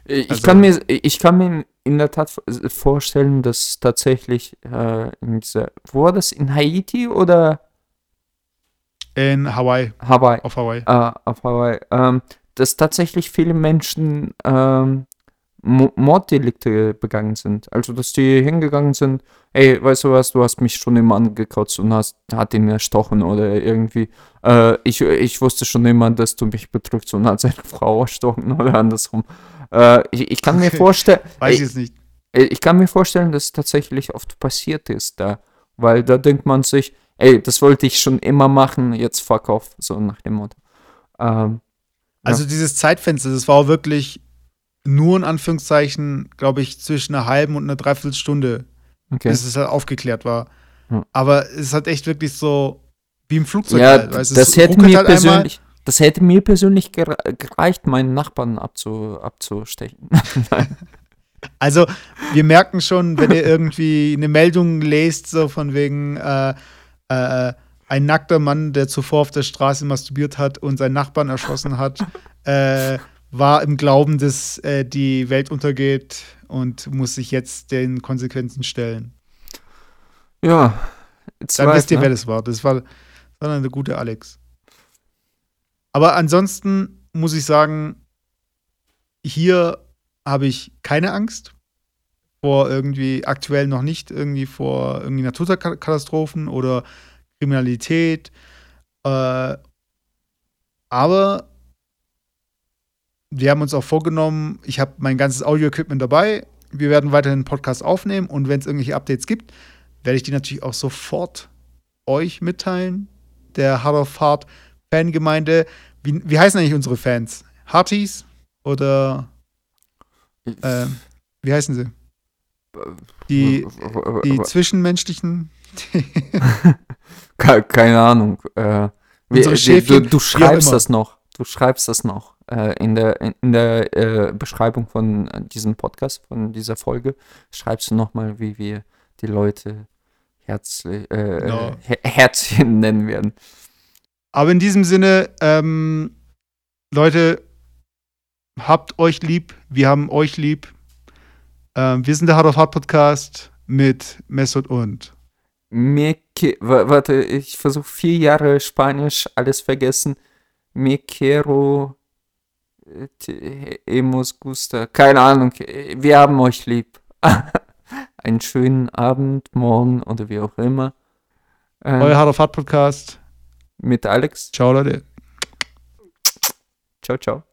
Ich, also, kann mir, ich kann mir in der Tat vorstellen, dass tatsächlich äh, in dieser, wo war das, in Haiti oder? In Hawaii. Hawaii. Auf Hawaii. Äh, auf Hawaii. Ähm, dass tatsächlich viele Menschen ähm, Morddelikte begangen sind. Also, dass die hingegangen sind, ey, weißt du was, du hast mich schon immer angekotzt und hast, hat ihn erstochen oder irgendwie, äh, ich, ich wusste schon immer, dass du mich betrügst und hat seine Frau erstochen oder andersrum. Äh, ich, ich, kann mir vorstellen. Weiß ich jetzt nicht. Ich kann mir vorstellen, dass es tatsächlich oft passiert ist da. Weil da denkt man sich, ey, das wollte ich schon immer machen, jetzt fuck off, so nach dem Motto. Ähm, also ja. dieses Zeitfenster, das war auch wirklich nur in Anführungszeichen, glaube ich, zwischen einer halben und einer Dreiviertelstunde, okay. bis es halt aufgeklärt war. Hm. Aber es hat echt wirklich so wie im Flugzeug. Ja, halt, das hätte mir halt persönlich, das hätte mir persönlich gereicht, meinen Nachbarn abzu, abzustechen. also, wir merken schon, wenn ihr irgendwie eine Meldung lest, so von wegen äh, äh, ein nackter Mann, der zuvor auf der Straße masturbiert hat und seinen Nachbarn erschossen hat, äh, war im Glauben, dass äh, die Welt untergeht und muss sich jetzt den Konsequenzen stellen. Ja, dann wisst ihr, ne? wer das war. Das war, das war eine gute Alex. Aber ansonsten muss ich sagen, hier habe ich keine Angst vor irgendwie aktuell noch nicht irgendwie vor irgendwie Naturkatastrophen oder Kriminalität. Äh, aber wir haben uns auch vorgenommen, ich habe mein ganzes Audio-Equipment dabei. Wir werden weiterhin einen Podcast aufnehmen und wenn es irgendwelche Updates gibt, werde ich die natürlich auch sofort euch mitteilen. Der Hard of Hard Fangemeinde. Wie, wie heißen eigentlich unsere Fans? Hearties? Oder äh, wie heißen sie? Die, die zwischenmenschlichen. Keine Ahnung. Äh, wie, du, du schreibst das noch. Du schreibst das noch äh, in der, in, der äh, Beschreibung von äh, diesem Podcast, von dieser Folge. Schreibst du nochmal, wie wir die Leute herzlich, äh, Genau. Her Herzchen nennen werden. Aber in diesem Sinne, ähm, Leute, habt euch lieb. Wir haben euch lieb. Ähm, wir sind der Hard of Hard Podcast mit Mesut und. Me que- wa- warte, ich versuche vier Jahre Spanisch, alles vergessen. Me quiero äh, hemos gusta. Keine Ahnung, wir haben euch lieb. Einen schönen Abend, morgen oder wie auch immer. Ähm, Euer Hard of Hard Podcast. Mit Alex. Ciao, Leute. Ciao, ciao.